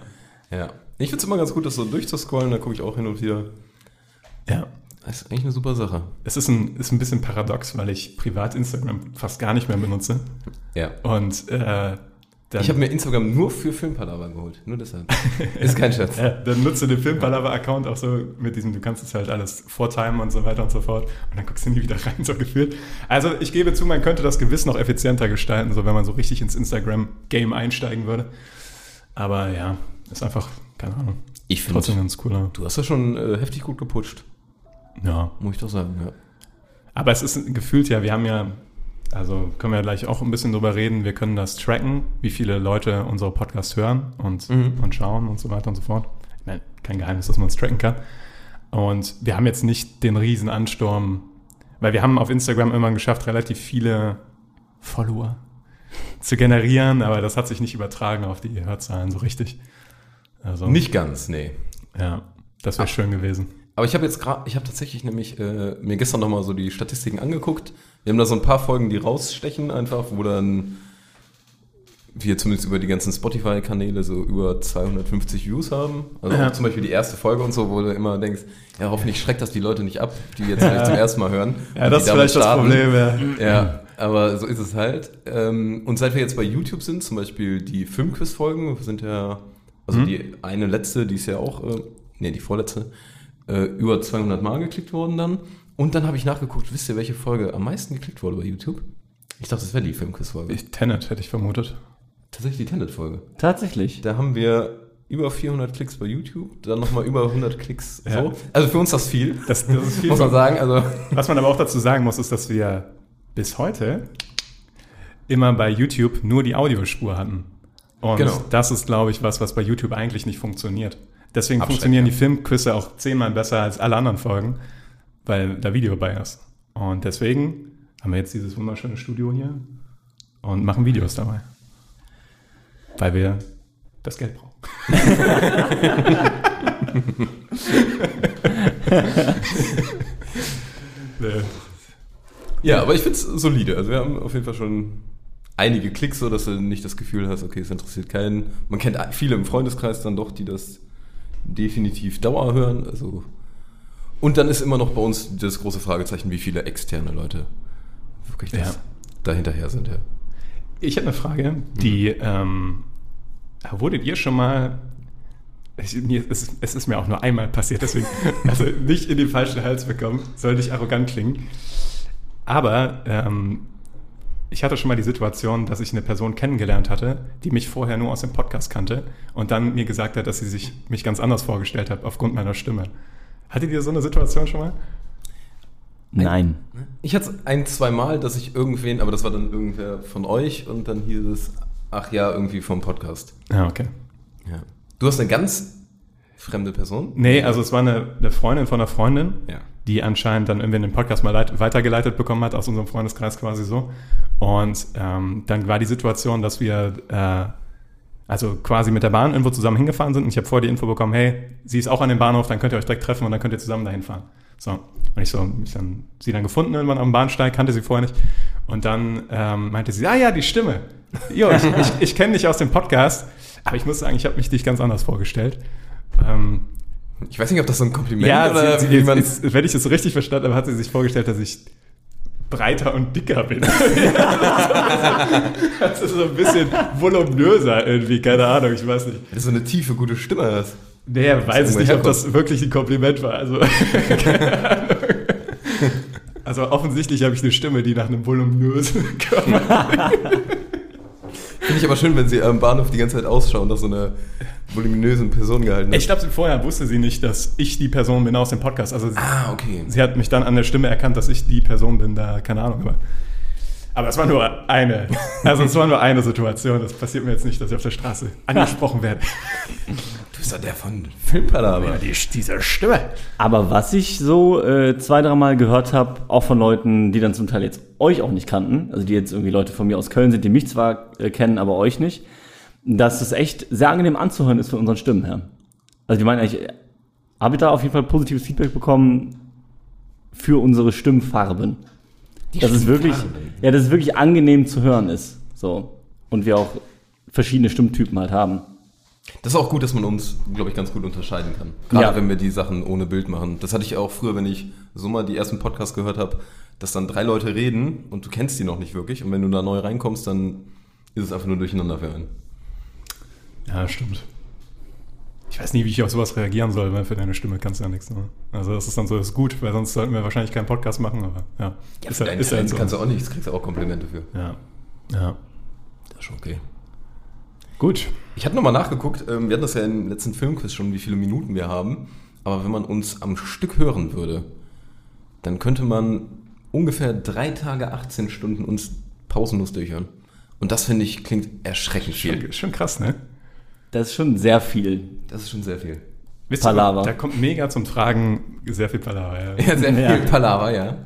Ja. Ich finde es immer ganz gut, das so durchzuscrollen, da gucke ich auch hin und wieder. Ja. Das ist eigentlich eine super Sache. Es ist ein, ist ein bisschen paradox, weil ich privat Instagram fast gar nicht mehr benutze. Ja. Und äh, dann, Ich habe mir Instagram nur für Filmpalava geholt. Nur deshalb. Ist kein Scherz. Ja, dann nutze den Filmpalava-Account auch so mit diesem, du kannst es halt alles vortimen und so weiter und so fort. Und dann guckst du nie wieder rein, so gefühlt. Also ich gebe zu, man könnte das gewiss noch effizienter gestalten, so wenn man so richtig ins Instagram-Game einsteigen würde. Aber ja, ist einfach, keine Ahnung. Ich finde, Trotzdem ganz cooler. du hast das schon äh, heftig gut geputscht. Ja. Muss ich doch sagen, ja. Aber es ist gefühlt ja, wir haben ja, also können wir ja gleich auch ein bisschen drüber reden, wir können das tracken, wie viele Leute unsere Podcasts hören und, Mhm. und schauen und so weiter und so fort. Ich meine, kein Geheimnis, dass man es tracken kann. Und wir haben jetzt nicht den riesen Ansturm, weil wir haben auf Instagram immer geschafft, relativ viele Follower zu generieren, aber das hat sich nicht übertragen auf die Hörzahlen so richtig. Also, Nicht ganz, nee. Ja, das wäre schön gewesen. Aber ich habe jetzt gerade, ich habe tatsächlich nämlich äh, mir gestern nochmal so die Statistiken angeguckt. Wir haben da so ein paar Folgen, die rausstechen, einfach, wo dann wir zumindest über die ganzen Spotify-Kanäle so über 250 Views haben. Also Ja. zum Beispiel die erste Folge und so, wo du immer denkst, ja, hoffentlich schreckt das die Leute nicht ab, die jetzt vielleicht zum ersten Mal hören. Ja, das ist vielleicht das starten. Problem. Ja. Ja, aber so ist es halt. Ähm, Und seit wir jetzt bei YouTube sind, zum Beispiel die Filmquiz-Folgen sind ja, also Mhm. die eine letzte, die ist ja auch, äh, nee, die vorletzte, äh, über 200 Mal geklickt worden dann. Und dann habe ich nachgeguckt, wisst ihr, welche Folge am meisten geklickt wurde bei YouTube? Ich dachte, das wäre die Filmquiz-Folge. Ich, Tenet hätte ich vermutet. Tatsächlich die Tenet-Folge. Tatsächlich. Da haben wir über 400 Klicks bei YouTube, dann nochmal über 100 Klicks Ja. so. Also für uns das viel, Das, das ist viel muss man sagen. Also Was man aber auch dazu sagen muss, ist, dass wir bis heute immer bei YouTube nur die Audiospur hatten. Und Genau. das ist, glaube ich, was, was bei YouTube eigentlich nicht funktioniert. Deswegen funktionieren ja. die Filmquizze auch zehnmal besser als alle anderen Folgen, weil da Video bei ist. Und deswegen haben wir jetzt dieses wunderschöne Studio hier und machen Videos dabei. Weil wir das Geld brauchen. Ja, aber ich finde es solide. Also wir haben auf jeden Fall schon einige Klicks, so dass du nicht das Gefühl hast, okay, es interessiert keinen. Man kennt viele im Freundeskreis dann doch, die das definitiv Dauer hören. Also und dann ist immer noch bei uns das große Fragezeichen, wie viele externe Leute wirklich Ja. dahinterher sind. Ja. Ich habe eine Frage, die, ähm, wurdet ihr schon mal, ich, mir, es, ist- es ist mir auch nur einmal passiert, deswegen, also nicht in den falschen Hals bekommen, soll nicht arrogant klingen, aber ähm, ich hatte schon mal die Situation, dass ich eine Person kennengelernt hatte, die mich vorher nur aus dem Podcast kannte und dann mir gesagt hat, dass sie sich mich ganz anders vorgestellt hat aufgrund meiner Stimme. Hattet ihr so eine Situation schon mal? Nein. Ich hatte es ein, zwei Mal, dass ich irgendwen, aber das war dann irgendwer von euch und dann hieß es, ach ja, irgendwie vom Podcast. Ja, okay. Ja. Du hast eine ganz fremde Person? Nee, also es war eine, eine Freundin von einer Freundin, Ja. Die anscheinend dann irgendwie den Podcast mal leit, weitergeleitet bekommen hat, aus unserem Freundeskreis quasi so. Und ähm, dann war die Situation, dass wir äh, also quasi mit der Bahn irgendwo zusammen hingefahren sind und ich habe vorher die Info bekommen, hey, sie ist auch an dem Bahnhof, dann könnt ihr euch direkt treffen und dann könnt ihr zusammen dahin fahren. So. Und ich so, ich dann sie dann gefunden irgendwann am Bahnsteig, kannte sie vorher nicht. Und dann ähm, meinte sie, ah ja, die Stimme. Jo, ich, ich, ich kenne dich aus dem Podcast, aber ich muss sagen, ich habe mich dich ganz anders vorgestellt. Ähm, Ich weiß nicht, ob das so ein Kompliment ja, oder sie, sie, jetzt, wenn ich es so richtig verstanden habe, hat sie sich vorgestellt, dass ich breiter und dicker bin. das ist so ein bisschen voluminöser irgendwie, keine Ahnung, ich weiß nicht. Dass du so eine tiefe, gute Stimme hast. Nee, weiß ich nicht, ob das wirklich ein Kompliment war. Also, keine Ahnung. Also offensichtlich habe ich eine Stimme, die nach einem voluminösen Körper. Finde ich aber schön, wenn sie am Bahnhof die ganze Zeit ausschauen, nach so einer voluminösen Person gehalten Ich glaube, vorher wusste sie nicht, dass ich die Person bin aus dem Podcast. Also sie, Ah, okay. sie hat mich dann an der Stimme erkannt, dass ich die Person bin, da keine Ahnung. Aber, aber es war nur eine. Also es war nur eine Situation. Das passiert mir jetzt nicht, dass ich auf der Straße angesprochen werde. Du bist ja der von Filmpalava. die, diese Stimme. Aber was ich so äh, zwei, dreimal gehört habe, auch von Leuten, die dann zum Teil jetzt euch auch nicht kannten, also die jetzt irgendwie Leute von mir aus Köln sind, die mich zwar äh, kennen, aber euch nicht, dass es echt sehr angenehm anzuhören ist von unseren Stimmen her. Also die meinen eigentlich, habe ich da auf jeden Fall positives Feedback bekommen für unsere Stimmfarben. dass es wirklich, ja, dass es wirklich angenehm zu hören ist. So. Und wir auch verschiedene Stimmtypen halt haben. Das ist auch gut, dass man uns, glaube ich, ganz gut unterscheiden kann. Gerade Ja. wenn wir die Sachen ohne Bild machen. Das hatte ich auch früher, wenn ich so mal die ersten Podcasts gehört habe, dass dann drei Leute reden und du kennst die noch nicht wirklich. Und wenn du da neu reinkommst, dann ist es einfach nur durcheinander für einen. Ja, stimmt. Ich weiß nie, wie ich auf sowas reagieren soll, weil für deine Stimme kannst du ja nichts. Ne? Also das ist dann so, das ist gut, weil sonst sollten wir wahrscheinlich keinen Podcast machen, aber ja. ist Für halt, ist halt so. kannst du auch nichts, kriegst du auch Komplimente für. Ja. Ja. Das ist schon okay. Gut. Ich hatte nochmal nachgeguckt, ähm, wir hatten das ja im letzten Filmquiz schon, wie viele Minuten wir haben. Aber wenn man uns am Stück hören würde, dann könnte man ungefähr drei Tage, 18 Stunden uns pausenlos durchhören. Und das finde ich klingt erschreckend viel. Schon, schon krass, ne? Das ist schon sehr viel. Das ist schon sehr viel. Wisst Palaver. Ihr, da kommt mega zum Tragen, sehr viel Palaver, ja. Ja, sehr viel Ja. Palaver, ja.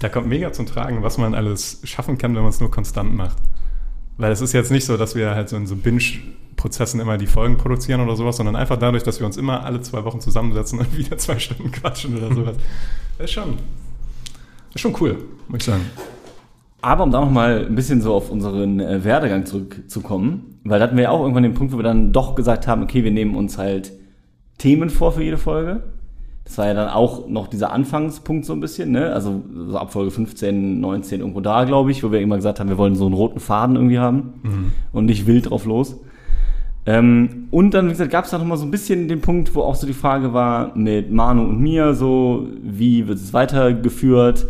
Da kommt mega zum Tragen, was man alles schaffen kann, wenn man es nur konstant macht. Weil es ist jetzt nicht so, dass wir halt so in so Binge-Prozessen immer die Folgen produzieren oder sowas, sondern einfach dadurch, dass wir uns immer alle zwei Wochen zusammensetzen und wieder zwei Stunden quatschen oder sowas. Das ist schon, ist schon cool, muss ich sagen. Aber um da nochmal ein bisschen so auf unseren äh, Werdegang zurückzukommen, weil da hatten wir ja auch irgendwann den Punkt, wo wir dann doch gesagt haben, okay, wir nehmen uns halt Themen vor für jede Folge. Das war ja dann auch noch dieser Anfangspunkt so ein bisschen, ne? Also so ab Folge 15, 19 irgendwo da, glaube ich, wo wir immer gesagt haben, wir wollen so einen roten Faden irgendwie haben und nicht wild drauf los. Ähm, und dann, wie gesagt, gab es da noch mal so ein bisschen den Punkt, wo auch so die Frage war mit Manu und mir, so wie wird es weitergeführt,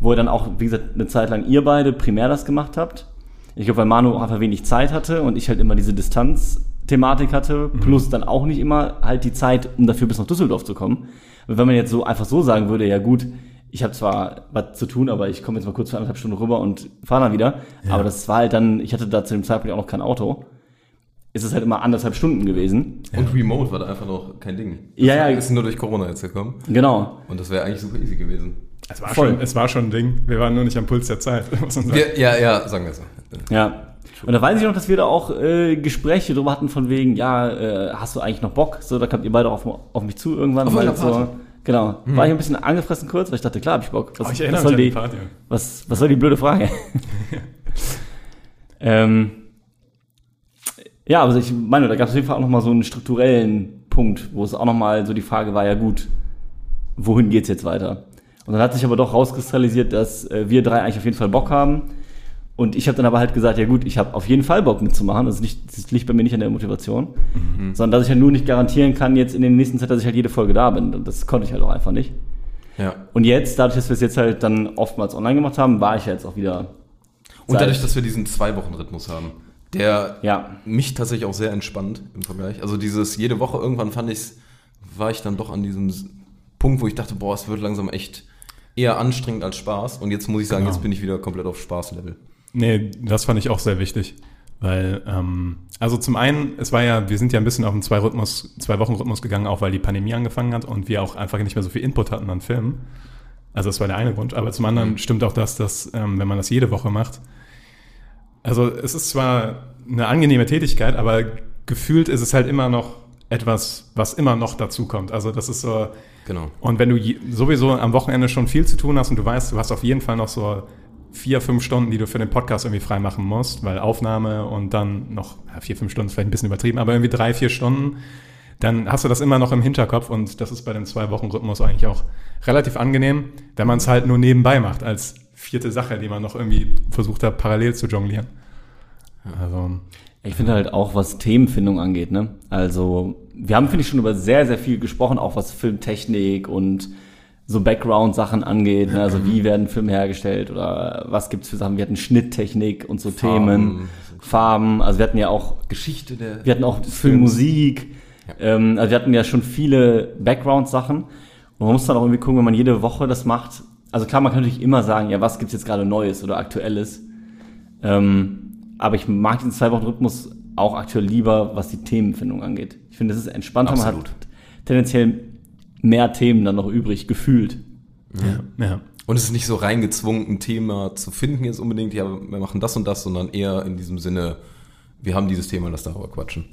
wo ihr dann auch, wie gesagt, eine Zeit lang ihr beide primär das gemacht habt. Ich glaube, weil Manu auch einfach wenig Zeit hatte und ich halt immer diese Distanzthematik hatte, plus dann auch nicht immer halt die Zeit, um dafür bis nach Düsseldorf zu kommen. Und wenn man jetzt so einfach so sagen würde, ja gut, ich habe zwar was zu tun, aber ich komme jetzt mal kurz für anderthalb Stunden rüber und fahre dann wieder. Aber das war halt dann, ich hatte da zu dem Zeitpunkt auch noch kein Auto. Ist es halt immer anderthalb Stunden gewesen. Und Remote war da einfach noch kein Ding. Ja, ja. ist nur durch Corona jetzt gekommen. Genau. Und das wäre eigentlich super easy gewesen. Es war, Voll. schon, es war schon ein Ding. Wir waren nur nicht am Puls der Zeit, muss man sagen. Wir, ja, ja, sagen wir so. Ja. Und da weiß ich noch, dass wir da auch äh, Gespräche drüber hatten von wegen, ja, äh, hast du eigentlich noch Bock? So, da kamt ihr beide auf, auf mich zu irgendwann. Auf meint so. Genau. War ich ein bisschen angefressen kurz, weil ich dachte, klar, hab ich Bock. Was, Oh, ich erinnere was, soll mich an die, die Party. was, was soll die blöde Frage? ähm, ja, also ich meine, da gab es auf jeden Fall auch nochmal so einen strukturellen Punkt, wo es auch nochmal so die Frage war, ja gut, wohin geht's jetzt weiter? Und dann hat sich aber doch rauskristallisiert, dass äh, wir drei eigentlich auf jeden Fall Bock haben. Und ich habe dann aber halt gesagt, ja gut, ich habe auf jeden Fall Bock mitzumachen. Das, nicht, das liegt bei mir nicht an der Motivation, sondern dass ich halt nur nicht garantieren kann jetzt in der nächsten Zeit, dass ich halt jede Folge da bin. Und das konnte ich halt auch einfach nicht. Ja. Und jetzt, dadurch, dass wir es jetzt halt dann oftmals online gemacht haben, war ich ja jetzt auch wieder. Und dadurch, dass wir diesen Zwei-Wochen-Rhythmus haben, der Ja. mich tatsächlich auch sehr entspannt im Vergleich. Also dieses jede Woche irgendwann fand ich, war ich dann doch an diesem Punkt, wo ich dachte, boah, es wird langsam echt eher anstrengend als Spaß. Und jetzt muss ich sagen, Genau. jetzt bin ich wieder komplett auf Spaßlevel. Nee, das fand ich auch sehr wichtig. Weil, ähm, also zum einen, es war ja, wir sind ja ein bisschen auf einen Zwei-Rhythmus, Zwei-Wochen-Rhythmus gegangen, auch weil die Pandemie angefangen hat und wir auch einfach nicht mehr so viel Input hatten an Filmen. Also das war der eine Grund. Aber zum anderen stimmt auch das, dass, ähm, wenn man das jede Woche macht, also es ist zwar eine angenehme Tätigkeit, aber gefühlt ist es halt immer noch etwas, was immer noch dazu kommt. Also das ist so, Genau. und wenn du je, sowieso am Wochenende schon viel zu tun hast und du weißt, du hast auf jeden Fall noch so vier, fünf Stunden, die du für den Podcast irgendwie freimachen musst, weil Aufnahme und dann noch, ja, vier, fünf Stunden ist vielleicht ein bisschen übertrieben, aber irgendwie drei, vier Stunden, dann hast du das immer noch im Hinterkopf und das ist bei dem Zwei-Wochen-Rhythmus eigentlich auch relativ angenehm, wenn man es halt nur nebenbei macht, als vierte Sache, die man noch irgendwie versucht hat, parallel zu jonglieren. Also, Ich finde halt auch, was Themenfindung angeht, ne? Also, wir haben, finde ich, schon über sehr, sehr viel gesprochen, auch was Filmtechnik und so Background-Sachen angeht. Ne? Also, wie werden Filme hergestellt oder was gibt's für Sachen? Wir hatten Schnitttechnik und so Themen, Farben. Also, wir hatten ja auch Geschichte der. Wir hatten auch Filmmusik. Ähm, also wir hatten ja schon viele Background-Sachen. Und man muss dann auch irgendwie gucken, wenn man jede Woche das macht. Also klar, man kann natürlich immer sagen, ja, was gibt's jetzt gerade Neues oder Aktuelles. Ähm, aber ich mag diesen Zwei-Wochen-Rhythmus auch aktuell lieber, was die Themenfindung angeht. Ich finde, das ist entspannter. Man Absolut. hat tendenziell mehr Themen dann noch übrig, gefühlt. ja. ja. Und es ist nicht so reingezwungen, ein Thema zu finden jetzt unbedingt, ja, wir machen das und das, sondern eher in diesem Sinne, wir haben dieses Thema, lass darüber quatschen.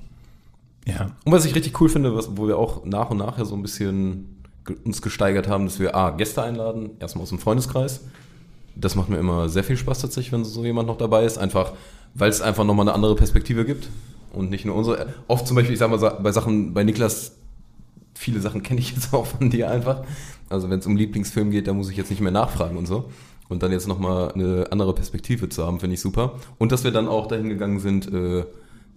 Ja, Und was ich richtig cool finde, was, wo wir auch nach und nach ja so ein bisschen uns gesteigert haben, dass wir A, Gäste einladen, erstmal aus dem Freundeskreis. Das macht mir immer sehr viel Spaß tatsächlich, wenn so jemand noch dabei ist. Einfach, weil es einfach nochmal eine andere Perspektive gibt. Und nicht nur unsere. Oft zum Beispiel, ich sag mal, bei Sachen, bei Niklas, viele Sachen kenne ich jetzt auch von dir einfach. Also wenn es um Lieblingsfilm geht, da muss ich jetzt nicht mehr nachfragen und so. Und dann jetzt nochmal eine andere Perspektive zu haben, finde ich super. Und dass wir dann auch dahin gegangen sind, äh,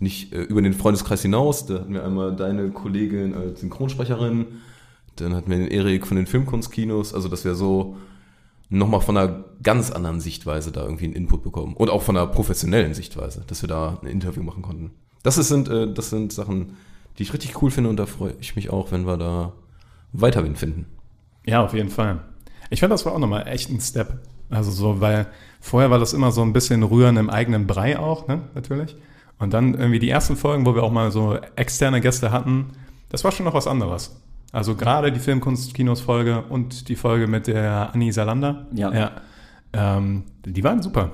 nicht äh, über den Freundeskreis hinaus. Da hatten wir einmal deine Kollegin als Synchronsprecherin, dann hatten wir den Erik von den Filmkunstkinos, also dass wir so nochmal von einer ganz anderen Sichtweise da irgendwie einen Input bekommen. Und auch von einer professionellen Sichtweise, dass wir da ein Interview machen konnten. Das sind, äh, das sind Sachen, die ich richtig cool finde und da freue ich mich auch, wenn wir da Weiterwind finden. Ja, auf jeden Fall. Ich fand, das war auch nochmal echt ein Step. Also so, weil vorher war das immer so ein bisschen Rühren im eigenen Brei auch, ne, natürlich. Und dann irgendwie die ersten Folgen, wo wir auch mal so externe Gäste hatten, das war schon noch was anderes. Also gerade die Filmkunst-Kinos-Folge und die Folge mit der Annie Salander. Ja. ja ähm, die waren super.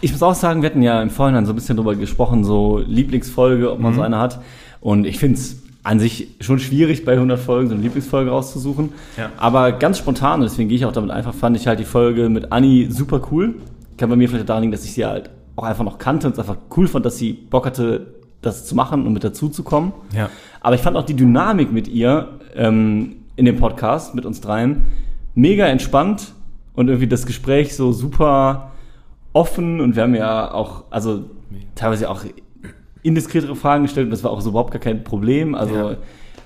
Ich muss auch sagen, wir hatten ja im Vorhinein so ein bisschen drüber gesprochen, so Lieblingsfolge, ob man so eine hat. Und ich finde es an sich schon schwierig, bei 100 Folgen so eine Lieblingsfolge rauszusuchen. Ja. Aber ganz spontan, und deswegen gehe ich auch damit einfach, fand ich halt die Folge mit Anni super cool. Kann bei mir vielleicht daran liegen, dass ich sie halt auch einfach noch kannte und es einfach cool fand, dass sie Bock hatte, das zu machen und mit dazu zu kommen. Ja. Aber ich fand auch die Dynamik mit ihr ähm, in dem Podcast, mit uns dreien, mega entspannt und irgendwie das Gespräch so super offen und wir haben ja auch, also teilweise auch indiskretere Fragen gestellt und das war auch so überhaupt gar kein Problem. Also Ja.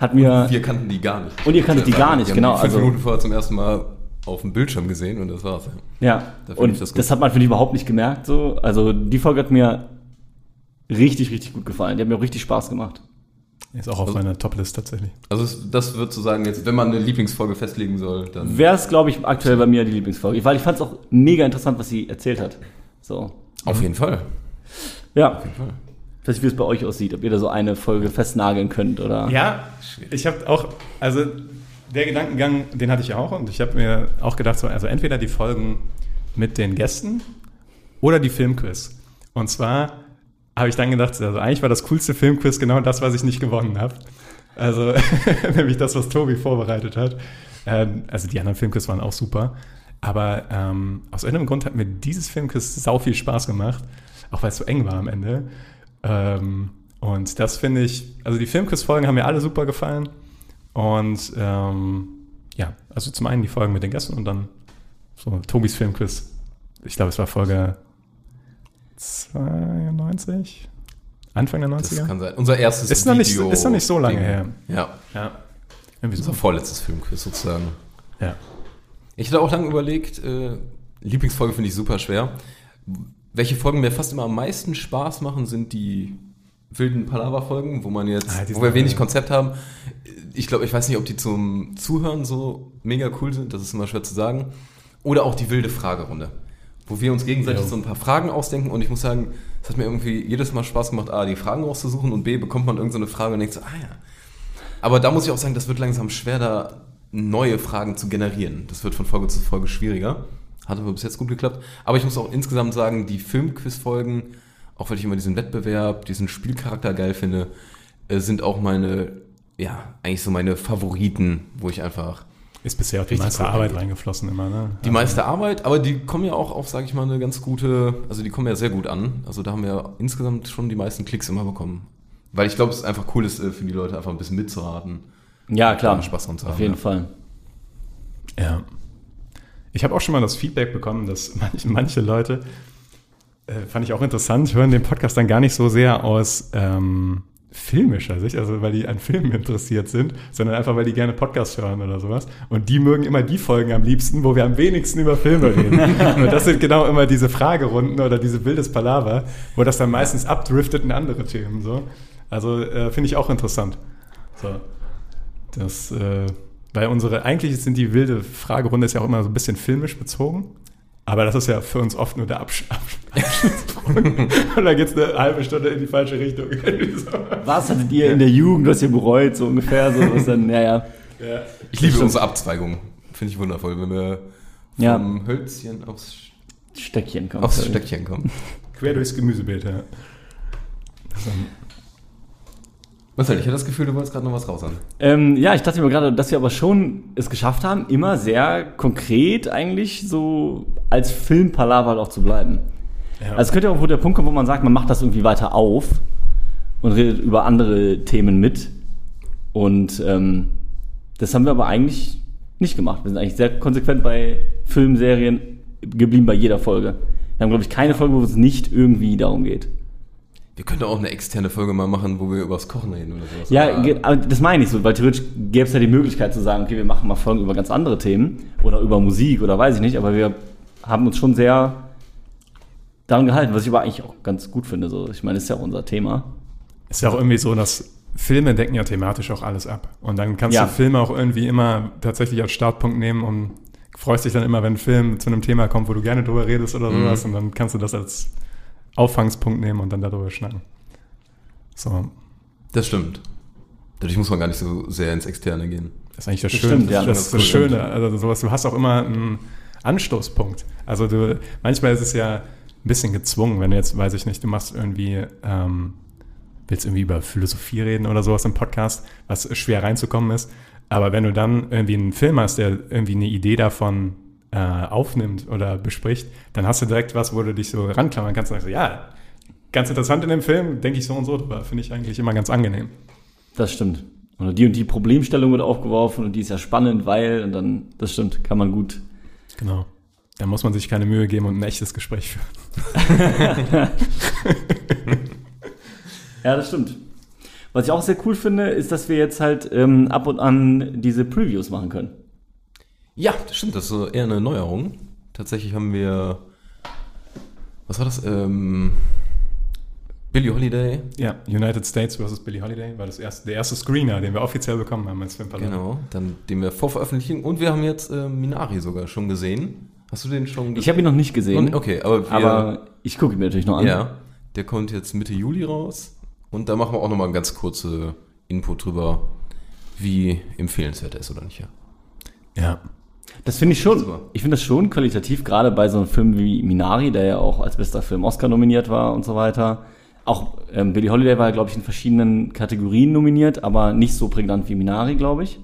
hat mir. Wir kannten die gar nicht. Und ihr kanntet die gar nicht, genau, fünf also- Minuten vorher zum ersten Mal auf dem Bildschirm gesehen und das war's. ja. Da und ich das, das hat man, finde ich, überhaupt nicht gemerkt. So. Also die Folge hat mir richtig, richtig gut gefallen. Die hat mir auch richtig Spaß gemacht. Ist auch auf meiner Top-List tatsächlich. Also das wird zu sagen, jetzt, wenn man eine Lieblingsfolge festlegen soll, dann Wäre es, glaube ich, aktuell bei mir die Lieblingsfolge. Weil ich fand es auch mega interessant, was sie erzählt hat. So. auf jeden Fall. Ja. jeden Fall. Ich weiß nicht, wie es bei euch aussieht, ob ihr da so eine Folge festnageln könnt oder. Ja, ich habe auch, also der Gedankengang, den hatte ich auch und ich habe mir auch gedacht, so, also entweder die Folgen mit den Gästen oder die Filmquiz. Und zwar habe ich dann gedacht, also eigentlich war das coolste Filmquiz genau das, was ich nicht gewonnen habe. Also, nämlich das, was Tobi vorbereitet hat. Ähm, also, die anderen Filmquiz waren auch super. Aber ähm, aus irgendeinem Grund hat mir dieses Filmquiz sau viel Spaß gemacht. Auch weil es so eng war am Ende. Ähm, und das finde ich, also die Filmquiz-Folgen haben mir alle super gefallen. Und ähm, ja, also zum einen die Folgen mit den Gästen und dann so Tobis Filmquiz. Ich glaube, es war Folge 92? Anfang der 90er? Das kann sein. Unser erstes Ist noch nicht- ist noch nicht so lange Ding. her. Ja, ja. Irgendwie so. unser vorletztes Filmquiz sozusagen. Ja. Ich hatte auch lange überlegt, äh, Lieblingsfolge finde ich super schwer. Welche Folgen mir fast immer am meisten Spaß machen, sind die wilden Palaver-Folgen, wo man jetzt, Ah, wo wir wenig Konzept haben. Ich glaube, ich weiß nicht, ob die zum Zuhören so mega cool sind, das ist immer schwer zu sagen. Oder auch die wilde Fragerunde, wo wir uns gegenseitig Ja. so ein paar Fragen ausdenken und ich muss sagen, es hat mir irgendwie jedes Mal Spaß gemacht, A, die Fragen rauszusuchen und B, bekommt man irgendeine Frage und denkt so, ah ja. Aber da muss ich auch sagen, das wird langsam schwer, da neue Fragen zu generieren. Das wird von Folge zu Folge schwieriger. Hat aber bis jetzt gut geklappt. Aber ich muss auch insgesamt sagen, die Filmquiz-Folgen, auch weil ich immer diesen Wettbewerb, diesen Spielcharakter geil finde, äh, sind auch meine, ja, eigentlich so meine Favoriten, wo ich einfach Ist bisher auch die meiste cool. Arbeit reingeflossen immer, ne? die meiste Arbeit, aber die kommen ja auch auf, sage ich mal, eine ganz gute, also die kommen ja sehr gut an. Also da haben wir insgesamt schon die meisten Klicks immer bekommen. Weil ich glaube, es ist einfach cool ist äh, für die Leute einfach ein bisschen mitzuraten. Ja, klar. Spaß dran zu Auf haben, jeden ja. Fall. Ja. Ich habe auch schon mal das Feedback bekommen, dass manche, manche Leute, äh, fand ich auch interessant, hören den Podcast dann gar nicht so sehr aus ähm, filmischer Sicht, also weil die an Filmen interessiert sind, sondern einfach, weil die gerne Podcasts hören oder sowas. Und die mögen immer die Folgen am liebsten, wo wir am wenigsten über Filme reden. Und das sind genau immer diese Fragerunden oder diese wildes Palaver, wo das dann meistens abdriftet in andere Themen. So. Also äh, finde ich auch interessant. So. Das, äh, weil unsere, eigentlich sind die wilde Fragerunde ist ja auch immer so ein bisschen filmisch bezogen. Aber das ist ja für uns oft nur der Absch Absch Abschnittspunkt. Und dann geht es eine halbe Stunde in die falsche Richtung. Was hattet ihr in der Jugend, was ihr bereut, so ungefähr? So, was dann, ja, ja. ja. Ich liebe unsere Abzweigung. Finde ich wundervoll, wenn wir Ja. vom Hölzchen aufs, Stöckchen kommt. aufs Stöckchen kommen. Quer durchs Gemüsebeet, ja. Marcel, ich hatte das Gefühl, du wolltest gerade noch was raus an. Ähm, ja, ich dachte mir gerade, dass wir aber schon es geschafft haben, immer sehr konkret eigentlich so als Filmpalaver auch zu bleiben. ja. Also es könnte auch wohl der Punkt kommen, wo man sagt, man macht das irgendwie weiter auf und redet über andere Themen mit. Und ähm, das haben wir aber eigentlich nicht gemacht. Wir sind eigentlich sehr konsequent bei Filmserien geblieben bei jeder Folge. Wir haben, glaube ich, keine Folge, wo es nicht irgendwie darum geht. Wir könnten auch eine externe Folge mal machen, wo wir übers Kochen reden oder sowas. Ja, Aber- das meine ich so, weil theoretisch gäbe es ja die Möglichkeit zu sagen, okay, wir machen mal Folgen über ganz andere Themen oder über Musik oder weiß ich nicht, aber wir haben uns schon sehr daran gehalten, was ich aber eigentlich auch ganz gut finde. So. Ich meine, das ist ja auch unser Thema. Ist ja auch irgendwie so, dass Filme decken ja thematisch auch alles ab. Und dann kannst Ja. du Filme auch irgendwie immer tatsächlich als Startpunkt nehmen und freust dich dann immer, wenn ein Film zu einem Thema kommt, wo du gerne drüber redest oder Mhm. sowas. Und dann kannst du das als Auffangspunkt nehmen und dann darüber schnacken. So, Das stimmt. Dadurch muss man gar nicht so sehr ins Externe gehen. das ist eigentlich das, Das Schöne. stimmt, ja. das ist das Das stimmt. Schöne. Also sowas, du hast auch immer einen Anstoßpunkt. Also du, manchmal ist es ja ein bisschen gezwungen, wenn du jetzt, weiß ich nicht, du machst irgendwie, ähm, willst irgendwie über Philosophie reden oder sowas im Podcast, was schwer reinzukommen ist. Aber wenn du dann irgendwie einen Film hast, der irgendwie eine Idee davon äh, aufnimmt oder bespricht, dann hast du direkt was, wo du dich so ranklammern kannst und sagst, ja, ganz interessant in dem Film, denke ich so und so drüber. Finde ich eigentlich immer ganz angenehm. Das stimmt. Oder die und die Problemstellung wird aufgeworfen und die ist ja spannend, weil, und dann, das stimmt, kann man gut. Genau. Da muss man sich keine Mühe geben und ein echtes Gespräch führen. Ja, das stimmt. Was ich auch sehr cool finde, ist, dass wir jetzt halt ähm, ab und an diese Previews machen können. Ja, das stimmt. Das ist eher eine Neuerung. Tatsächlich haben wir. Was war das? Ähm, Billie Holiday. Ja, United States vs. Billie Holiday war das erste, der erste Screener, den wir offiziell bekommen haben als Filmpalast. Genau. Dann den wir vorveröffentlichen. Und wir haben jetzt äh, Minari sogar schon gesehen. Hast du den schon Ich habe ihn noch nicht gesehen, Okay, aber wir, aber ich gucke ihn mir natürlich noch an. Ja, der kommt jetzt Mitte Juli raus. Und da machen wir auch nochmal einen ganz kurze Input drüber, wie empfehlenswert er ist oder nicht. Ja. Ja. Das finde ich schon. Super. Ich finde das schon qualitativ, gerade bei so einem Film wie Minari, der ja auch als bester Film Oscar nominiert war und so weiter. Auch ähm, Billie Holiday war, glaube ich, in verschiedenen Kategorien nominiert, aber nicht so prägnant wie Minari, glaube ich.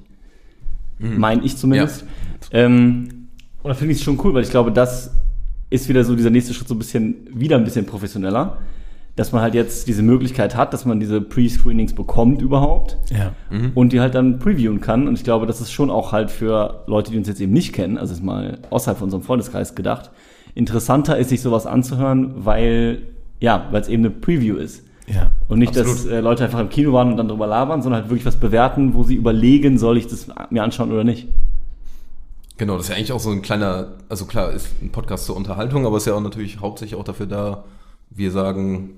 Mein ich zumindest. Ähm, und da finde ich es schon cool, weil ich glaube, das ist wieder so dieser nächste Schritt so ein bisschen, wieder ein bisschen professioneller. Dass man halt jetzt diese Möglichkeit hat, dass man diese Pre-Screenings bekommt überhaupt Ja. und die halt dann previewen kann. Und ich glaube, das ist schon auch halt für Leute, die uns jetzt eben nicht kennen, also jetzt mal außerhalb von unserem Freundeskreis gedacht, interessanter ist, sich sowas anzuhören, weil, ja, weil es eben eine Preview ist. Ja. Und nicht, dass Absolut. äh, Leute einfach im Kino waren und dann drüber labern, sondern halt wirklich was bewerten, wo sie überlegen, soll ich das mir anschauen oder nicht. Genau, das ist ja eigentlich auch so ein kleiner, also klar, ist ein Podcast zur Unterhaltung, aber ist ja auch natürlich hauptsächlich auch dafür da, wir sagen,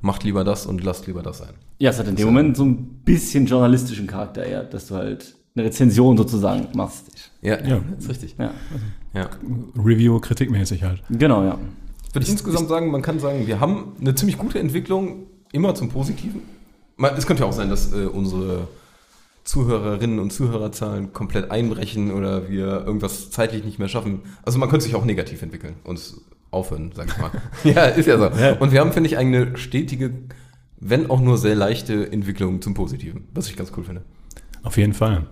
macht lieber das und lasst lieber das sein. Ja, es hat in dem Moment so ein bisschen journalistischen Charakter eher, dass du halt eine Rezension sozusagen machst. Ja, Ja. das ist richtig. Ja, Ja. Review, kritikmäßig halt. genau, ja. Würde ich insgesamt sagen, man kann sagen, wir haben eine ziemlich gute Entwicklung, immer zum Positiven. Man- Es könnte ja auch sein, dass äh, unsere Zuhörerinnen und Zuhörerzahlen komplett einbrechen oder wir irgendwas zeitlich nicht mehr schaffen. Also man könnte sich auch negativ entwickeln und aufhören, sag ich mal. ja, ist ja so. Und wir haben, finde ich, eine stetige, wenn auch nur sehr leichte Entwicklung zum Positiven, was ich ganz cool finde. Auf jeden Fall.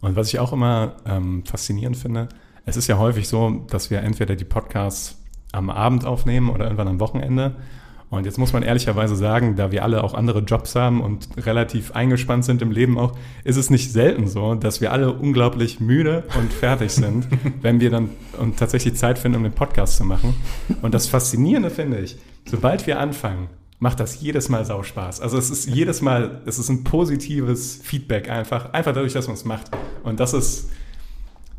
Und was ich auch immer ähm, faszinierend finde, es ist ja häufig so, dass wir entweder die Podcasts am Abend aufnehmen oder irgendwann am Wochenende. Und jetzt muss man ehrlicherweise sagen, da wir alle auch andere Jobs haben und relativ eingespannt sind im Leben auch, ist es nicht selten so, dass wir alle unglaublich müde und fertig sind, wenn wir dann und tatsächlich Zeit finden, um den Podcast zu machen. Und das Faszinierende finde ich, sobald wir anfangen, macht das jedes Mal sau Spaß. Also es ist jedes Mal, es ist ein positives Feedback einfach, einfach dadurch, dass man es macht. Und das ist,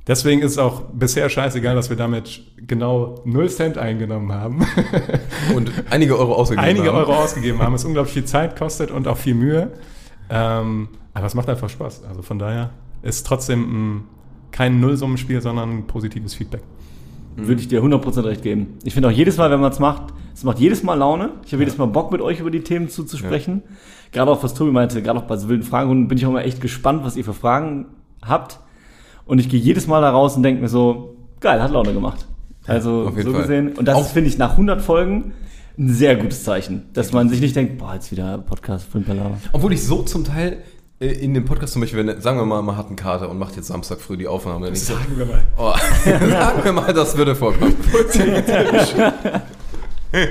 deswegen ist es auch bisher scheißegal, dass wir damit genau 0 Cent eingenommen haben. Und einige Euro ausgegeben Einige haben. Euro ausgegeben haben, es unglaublich viel Zeit kostet und auch viel Mühe. Ähm, aber es macht einfach Spaß. Also von daher ist trotzdem ein, kein Nullsummenspiel, sondern ein positives Feedback. Würde ich dir 100% recht geben. Ich finde auch jedes Mal, wenn man es macht, es macht jedes Mal Laune. Ich habe jedes Mal Bock, mit euch über die Themen zuzusprechen. Gerade auch, was Tobi meinte, gerade auch bei so wilden Fragerunden bin ich auch mal echt gespannt, was ihr für Fragen habt. Und ich gehe jedes Mal da raus und denke mir so, geil, hat Laune gemacht. Also auf jeden so Fall. gesehen. Und das Auch- ist, finde ich, nach 100 Folgen ein sehr gutes Zeichen. Dass man sich nicht denkt, boah, jetzt wieder Podcast, Filmpalava. Obwohl ich so zum Teil äh, in dem Podcast zum Beispiel, wenn, sagen wir mal, man hat einen Kater und macht jetzt Samstag früh die Aufnahme. Dann ich so, wir mal. oh, sagen wir mal, das würde vorkommen. ähm,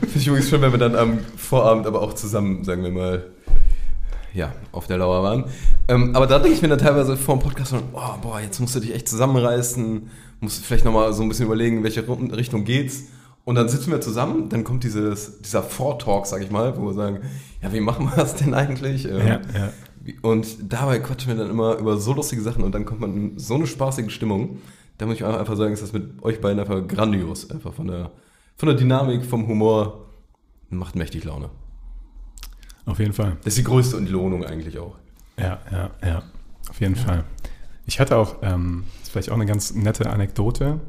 Finde ich übrigens schön, wenn wir dann am Vorabend aber auch zusammen, sagen wir mal, ja, auf der Lauer waren. Ähm, aber da denke ich mir dann teilweise vor dem Podcast, so, oh, boah, jetzt musst du dich echt zusammenreißen, musst du vielleicht nochmal so ein bisschen überlegen, in welche Richtung geht's. Und dann sitzen wir zusammen, dann kommt dieses, dieser Vortalk, sag ich mal, wo wir sagen, ja, wie machen wir das denn eigentlich? Ähm, Ja, ja. Und dabei quatschen wir dann immer über so lustige Sachen und dann kommt man in so eine spaßige Stimmung. Da muss ich einfach sagen, ist das mit euch beiden einfach grandios. Einfach von der, von der Dynamik, vom Humor. Macht mächtig Laune. Auf jeden Fall. Das ist die größte Entlohnung eigentlich auch. Ja, ja, ja. Auf jeden Fall. Ich hatte auch, ähm, das ist vielleicht auch eine ganz nette Anekdote.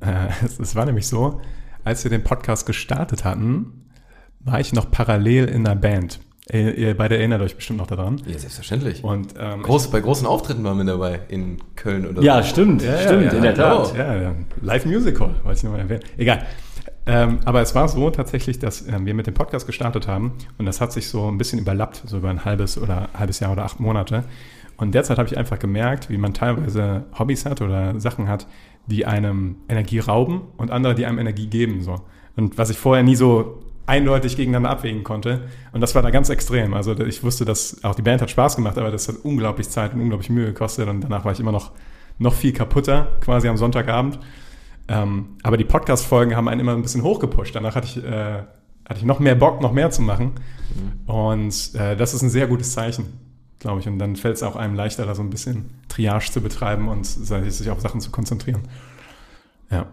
Äh, es, es war nämlich so, als wir den Podcast gestartet hatten, war ich noch parallel in einer Band. Ihr, ihr beide erinnert euch bestimmt noch daran. Ja, selbstverständlich. Und ähm, Groß, bei großen Auftritten waren wir dabei in Köln oder Ja, so. stimmt, Ja, ja, stimmt, ja, in der ja, Tat. Ja, ja. Live Musical, wollte ich nochmal erwähnen. Egal. Ähm, aber es war so tatsächlich, dass ähm, wir mit dem Podcast gestartet haben und das hat sich so ein bisschen überlappt, so über ein halbes oder halbes Jahr oder acht Monate. Und derzeit habe ich einfach gemerkt, wie man teilweise Hobbys hat oder Sachen hat, die einem Energie rauben und andere, die einem Energie geben. So. Und was ich vorher nie so eindeutig gegeneinander abwägen konnte. Und das war da ganz extrem. Also ich wusste, dass auch die Band hat Spaß gemacht, aber das hat unglaublich Zeit und unglaublich Mühe gekostet. Und danach war ich immer noch, noch viel kaputter, quasi am Sonntagabend. Ähm, aber die Podcast-Folgen haben einen immer ein bisschen hochgepusht. Danach hatte ich, äh, hatte ich noch mehr Bock, noch mehr zu machen. Und äh, das ist ein sehr gutes Zeichen, glaube ich. Und dann fällt es auch einem leichter, da so ein bisschen Triage zu betreiben und sich auf Sachen zu konzentrieren. Ja.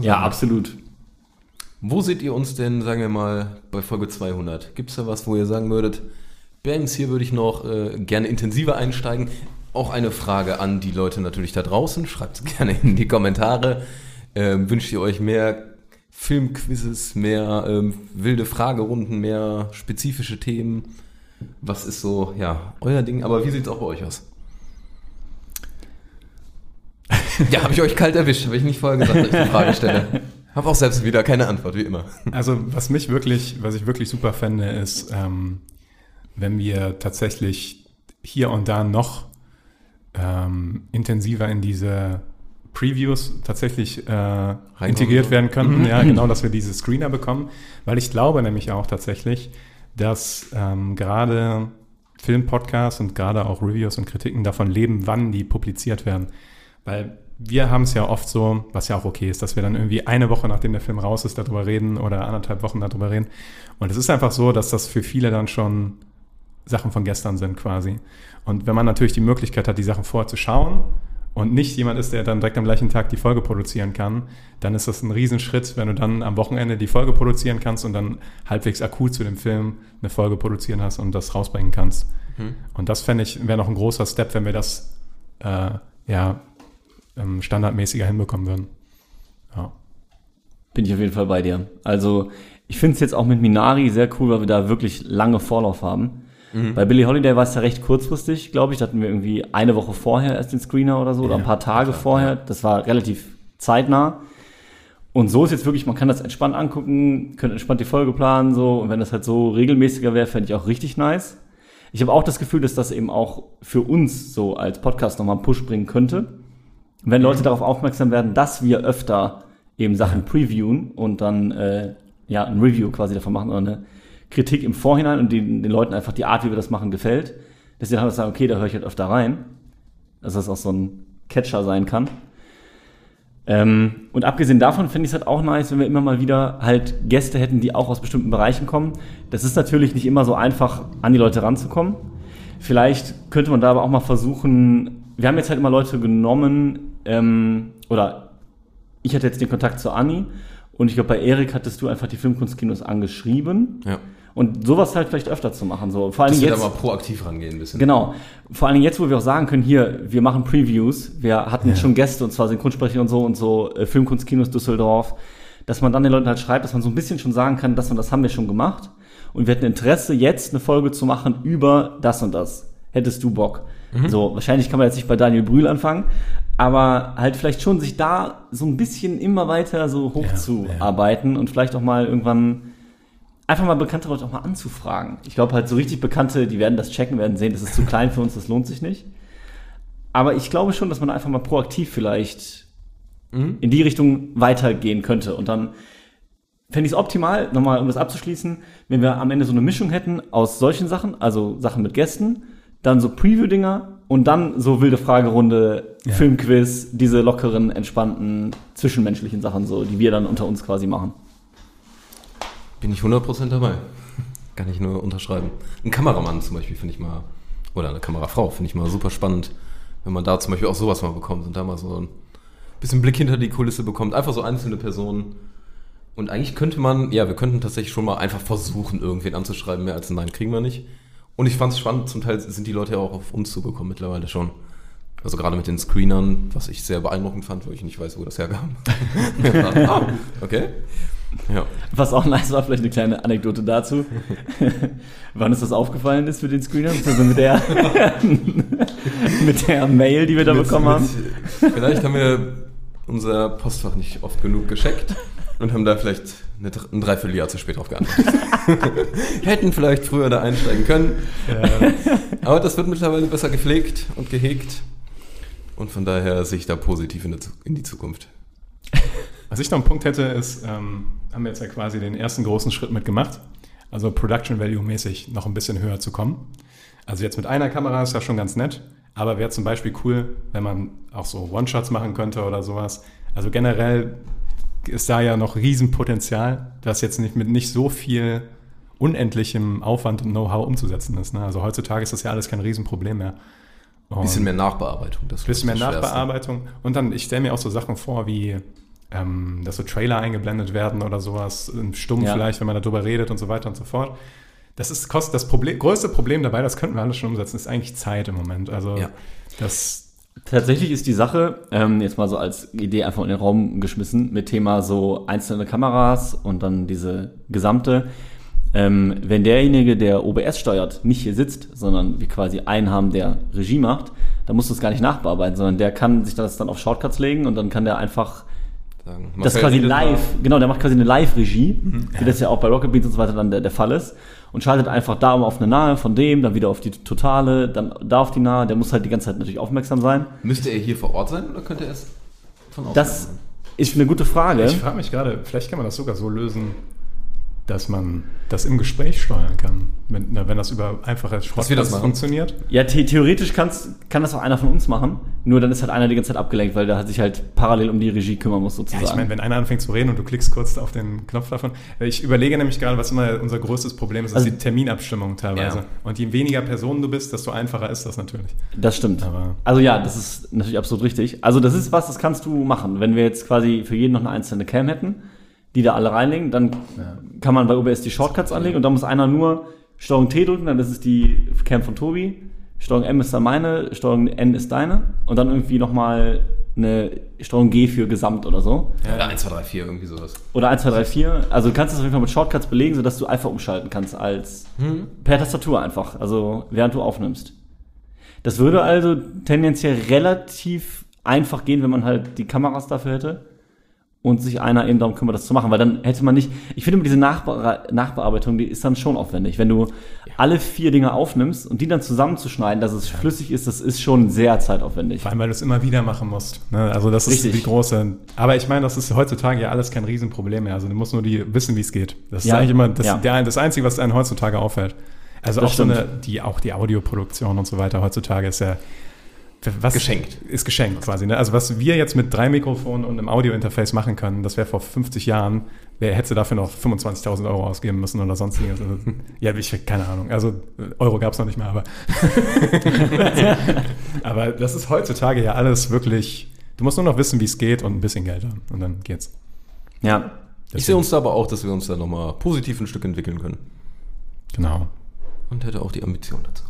Ja, absolut. Wo seht ihr uns denn, sagen wir mal, bei Folge 200? Gibt es da was, wo ihr sagen würdet, Bands, hier würde ich noch äh, gerne intensiver einsteigen? Auch eine Frage an die Leute natürlich da draußen. Schreibt es gerne in die Kommentare. Ähm, wünscht ihr euch mehr Filmquizzes, mehr ähm, wilde Fragerunden, mehr spezifische Themen? Was ist so, ja, euer Ding? Aber wie sieht es auch bei euch aus? ja, habe ich euch kalt erwischt, habe ich nicht vorher gesagt, dass ich die Frage stelle. Hab auch selbst wieder keine Antwort, wie immer. Also was mich wirklich, was ich wirklich super fände, ist, ähm, wenn wir tatsächlich hier und da noch ähm, intensiver in diese Previews tatsächlich äh, integriert werden könnten. Ja, genau, dass wir diese Screener bekommen, weil ich glaube nämlich auch tatsächlich, dass ähm, gerade Filmpodcasts und gerade auch Reviews und Kritiken davon leben, wann die publiziert werden. Weil wir haben es ja oft so, was ja auch okay ist, dass wir dann irgendwie eine Woche nachdem der Film raus ist, darüber reden oder anderthalb Wochen darüber reden. Und es ist einfach so, dass das für viele dann schon Sachen von gestern sind quasi. Und wenn man natürlich die Möglichkeit hat, die Sachen vorher zu schauen und nicht jemand ist, der dann direkt am gleichen Tag die Folge produzieren kann, dann ist das ein Riesenschritt, wenn du dann am Wochenende die Folge produzieren kannst und dann halbwegs akut zu dem Film eine Folge produzieren hast und das rausbringen kannst. Mhm. Und das fände ich, wäre noch ein großer Step, wenn wir das äh, ja ähm, standardmäßiger hinbekommen würden. Ja. Bin ich auf jeden Fall bei dir. Also ich finde es jetzt auch mit Minari sehr cool, weil wir da wirklich lange Vorlauf haben. Bei Billie Holiday war es ja recht kurzfristig, glaube ich. Da hatten wir irgendwie eine Woche vorher erst den Screener oder so, oder ein paar Tage vorher. Das war relativ zeitnah. Und so ist jetzt wirklich, man kann das entspannt angucken, könnte entspannt die Folge planen, so. Und wenn das halt so regelmäßiger wäre, fände ich auch richtig nice. Ich habe auch das Gefühl, dass das eben auch für uns so als Podcast nochmal einen Push bringen könnte. Wenn Leute darauf aufmerksam werden, dass wir öfter eben Sachen previewen und dann äh, ja ein Review quasi davon machen oder eine Kritik im Vorhinein und den, den Leuten einfach die Art, wie wir das machen, gefällt, dass sie dann halt sagen, okay, da höre ich halt öfter rein. Dass das auch so ein Catcher sein kann. Ähm, und abgesehen davon finde ich es halt auch nice, wenn wir immer mal wieder halt Gäste hätten, die auch aus bestimmten Bereichen kommen. Das ist natürlich nicht immer so einfach, an die Leute ranzukommen. Vielleicht könnte man da aber auch mal versuchen, wir haben jetzt halt immer Leute genommen, ähm, oder ich hatte jetzt den Kontakt zu Anni und ich glaube, bei Erik hattest du einfach die Filmkunstkinos angeschrieben. Ja. Und sowas halt vielleicht öfter zu machen. So. Vor allem Dass wir da jetzt, mal proaktiv rangehen ein bisschen. Genau. Vor allen Dingen jetzt, wo wir auch sagen können, hier, wir machen Previews. Wir hatten jetzt schon Gäste, und zwar Synchronsprecher und so und so, äh, Filmkunstkinos Düsseldorf, dass man dann den Leuten halt schreibt, dass man so ein bisschen schon sagen kann, das und das haben wir schon gemacht. Und wir hätten Interesse, jetzt eine Folge zu machen über das und das. Hättest du Bock? So, wahrscheinlich kann man jetzt nicht bei Daniel Brühl anfangen, aber halt vielleicht schon sich da so ein bisschen immer weiter so hochzuarbeiten und vielleicht auch mal irgendwann einfach mal bekannte Leute auch mal anzufragen. Ich glaube halt so richtig Bekannte, die werden das checken, werden sehen, das ist zu klein für uns, das lohnt sich nicht. Aber ich glaube schon, dass man einfach mal proaktiv vielleicht in die Richtung weitergehen könnte. Und dann fände ich es optimal, nochmal um das abzuschließen, wenn wir am Ende so eine Mischung hätten aus solchen Sachen, also Sachen mit Gästen, dann so Preview-Dinger und dann so wilde Fragerunde, Ja. Filmquiz, diese lockeren, entspannten, zwischenmenschlichen Sachen so, die wir dann unter uns quasi machen. Bin ich 100% dabei. Kann ich nur unterschreiben. Ein Kameramann zum Beispiel finde ich mal, oder eine Kamerafrau finde ich mal super spannend, wenn man da zum Beispiel auch sowas mal bekommt und da mal so ein bisschen Blick hinter die Kulisse bekommt. Einfach so einzelne Personen. Und eigentlich könnte man, ja, wir könnten tatsächlich schon mal einfach versuchen, irgendwen anzuschreiben. Mehr als ein Nein kriegen wir nicht. Und ich fand es spannend, zum Teil sind die Leute ja auch auf uns zugekommen mittlerweile schon. Also gerade mit den Screenern, was ich sehr beeindruckend fand, weil ich nicht weiß, wo das herkam. ah, okay. Ja. Was auch nice war, vielleicht eine kleine Anekdote dazu. Wann uns das aufgefallen ist für den Screener, also mit der, mit der Mail, die wir da Mit- bekommen haben. mit- Vielleicht haben wir unser Postfach nicht oft genug gescheckt und haben da vielleicht eine, ein Dreivierteljahr zu spät drauf geantwortet. Hätten vielleicht früher da einsteigen können. Aber das wird mittlerweile besser gepflegt und gehegt. Und von daher sehe ich da positiv in die Zukunft. Was ich noch einen Punkt hätte, ist, ähm, haben wir jetzt ja quasi den ersten großen Schritt mitgemacht. Also Production Value mäßig noch ein bisschen höher zu kommen. Also jetzt mit einer Kamera ist ja schon ganz nett, aber wäre zum Beispiel cool, wenn man auch so One-Shots machen könnte oder sowas. Also generell ist da ja noch Riesenpotenzial, das jetzt nicht mit nicht so viel unendlichem Aufwand und Know-how umzusetzen ist. Ne? Also heutzutage ist das ja alles kein Riesenproblem mehr. Ein bisschen mehr Nachbearbeitung. Das bisschen mehr. Nachbearbeitung. Und dann, ich stelle mir auch so Sachen vor, wie, ähm, dass so Trailer eingeblendet werden oder sowas, ähm, stumm Ja. vielleicht, wenn man darüber redet und so weiter und so fort. Das ist kostet das Problem, größte Problem dabei, das könnten wir alles schon umsetzen, ist eigentlich Zeit im Moment. Also Ja. das Tatsächlich ist die Sache, ähm, jetzt mal so als Idee einfach in den Raum geschmissen, mit Thema so einzelne Kameras und dann diese gesamte. Ähm, wenn derjenige, der OBS steuert, nicht hier sitzt, sondern wir quasi einen haben, der Regie macht, dann musst du es gar nicht nachbearbeiten, sondern der kann sich das dann auf Shortcuts legen und dann kann der einfach sagen. das Marcel quasi live, genau, der macht quasi eine Live-Regie, Mhm. wie das ja auch bei Rocket Beans und so weiter dann der, der Fall ist. Und schaltet einfach da auf eine nahe von dem, dann wieder auf die totale, dann da auf die nahe. Der muss halt die ganze Zeit natürlich aufmerksam sein. Müsste er hier vor Ort sein oder könnte er es von außen Das machen? ist eine gute Frage. Ich frage mich gerade, vielleicht kann man das sogar so lösen, dass man das im Gespräch steuern kann. Wenn, na, wenn das über einfache machen? funktioniert. Ja, the theoretisch kann's, kann das auch einer von uns machen. Nur dann ist halt einer die ganze Zeit abgelenkt, weil der halt sich halt parallel um die Regie kümmern muss Ja, sozusagen. ich meine, wenn einer anfängt zu reden und du klickst kurz auf den Knopf davon. Ich überlege nämlich gerade, was immer unser größtes Problem ist, ist Also- die Terminabstimmung teilweise. Ja. Und je weniger Personen du bist, desto einfacher ist das natürlich. Das stimmt. Aber- also ja, das ist natürlich absolut richtig. Also das ist was, das kannst du machen. Wenn wir jetzt quasi für jeden noch eine einzelne Cam hätten, die da alle reinlegen, dann kann man bei OBS die Shortcuts anlegen und dann muss einer nur Steuerung T drücken, dann ist es die Cam von Tobi, Steuerung M ist dann meine, Steuerung N ist deine und dann irgendwie nochmal eine Steuerung G für Gesamt oder so. Oder 1, 2, 3, 4, irgendwie sowas. Oder 1, 2, 3, 4. Also du kannst das auf jeden Fall mit Shortcuts belegen, sodass du einfach umschalten kannst als per Tastatur einfach, also während du aufnimmst. Das würde also tendenziell relativ einfach gehen, wenn man halt die Kameras dafür hätte und sich einer eben darum kümmert, das zu machen, weil dann hätte man nicht, ich finde diese Nachbe Nachbearbeitung, die ist dann schon aufwendig. Wenn du alle vier Dinge aufnimmst und die dann zusammenzuschneiden, dass es flüssig ist, das ist schon sehr zeitaufwendig. Vor allem, weil du es immer wieder machen musst. Ne? Also das ist Richtig. die große. Aber ich meine, das ist heutzutage ja alles kein Riesenproblem mehr. Also du musst nur die wissen, wie es geht. Das ist Ja. eigentlich immer das, Ja. der, das Einzige, was einen heutzutage auffällt. Also Das auch so eine, die, auch die Audioproduktion und so weiter heutzutage ist ja was, Geschenkt. Ist geschenkt quasi. Ne? Also was wir jetzt mit drei Mikrofonen und einem Audiointerface machen können, das wäre vor 50 Jahren, wer hätte dafür noch 25.000 Euro ausgeben müssen oder sonstiges. Also, ja, ich keine Ahnung. Also Euro gab es noch nicht mehr, aber aber das ist heutzutage ja alles wirklich. Du musst nur noch wissen, wie es geht und ein bisschen Geld haben. Und dann geht's. Ja, Ich sehe uns da aber auch, dass wir uns da nochmal positiv ein Stück entwickeln können. Genau. Und hätte auch die Ambition dazu.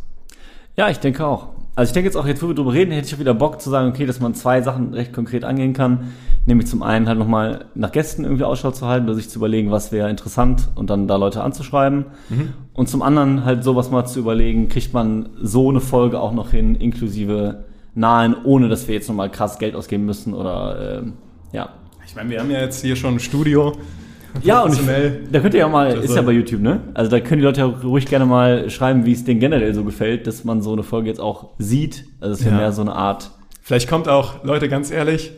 Ja, ich denke auch. Also ich denke jetzt auch, jetzt wo wir drüber reden, hätte ich auch wieder Bock zu sagen, okay, dass man zwei Sachen recht konkret angehen kann. Nämlich zum einen halt nochmal nach Gästen irgendwie Ausschau zu halten oder sich zu überlegen, was wäre interessant und dann da Leute anzuschreiben. Und zum anderen halt sowas mal zu überlegen, kriegt man so eine Folge auch noch hin, inklusive Nahen, ohne dass wir jetzt nochmal krass Geld ausgeben müssen oder ähm, ja. Ich meine, wir haben ja jetzt hier schon ein Studio. Ja, und ich, Professionell. da könnt ihr ja mal, ist ja bei YouTube, ne? Also da können die Leute ja ruhig gerne mal schreiben, wie es denen generell so gefällt, dass man so eine Folge jetzt auch sieht. Also es ist ja Ja. mehr so eine Art. Vielleicht kommt auch, Leute, ganz ehrlich,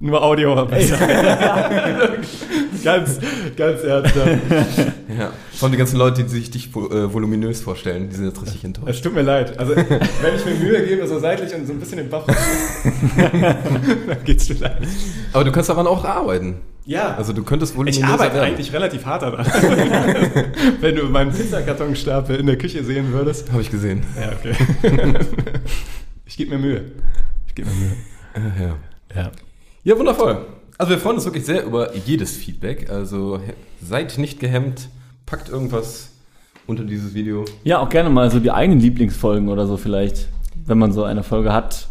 nur Audio war besser. ganz, ganz ernsthaft. Ja. Vor allem die ganzen Leute, die sich dich äh, voluminös vorstellen, die sind jetzt richtig Es enttäuscht. tut mir leid. Also, wenn ich mir Mühe gebe, so seitlich und so ein bisschen den Bauch, dann geht's vielleicht. Aber du kannst daran auch arbeiten. Ja, Also du könntest ich voluminöser arbeite werden. eigentlich relativ hart daran. wenn du meinen Pizzakartonstapel in der Küche sehen würdest. Habe ich gesehen. Ja, okay. ich gebe mir Mühe. Ich gebe mir Mühe. Äh, ja. Ja. Ja, wundervoll. Also wir freuen uns wirklich sehr über jedes Feedback. Also seid nicht gehemmt, packt irgendwas unter dieses Video. Ja, auch gerne mal so die eigenen Lieblingsfolgen oder so vielleicht, wenn man so eine Folge hat.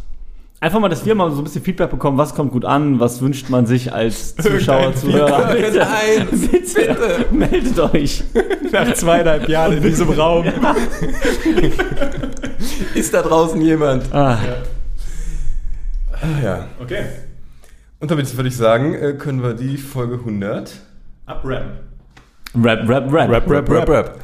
Einfach mal, dass wir mal so ein bisschen Feedback bekommen, was kommt gut an, was wünscht man sich als Zuschauer, Zuhörer. Bitte, Irgendeins, bitte, meldet euch. Nach zweieinhalb Jahren in diesem Raum. Ist da draußen jemand? Ah, Ah, ja. Okay. Und damit würde ich sagen, äh, können wir die Folge 100 Up Rap. Rap, Rap, Rap. Rap, Rap, Rap. Rap.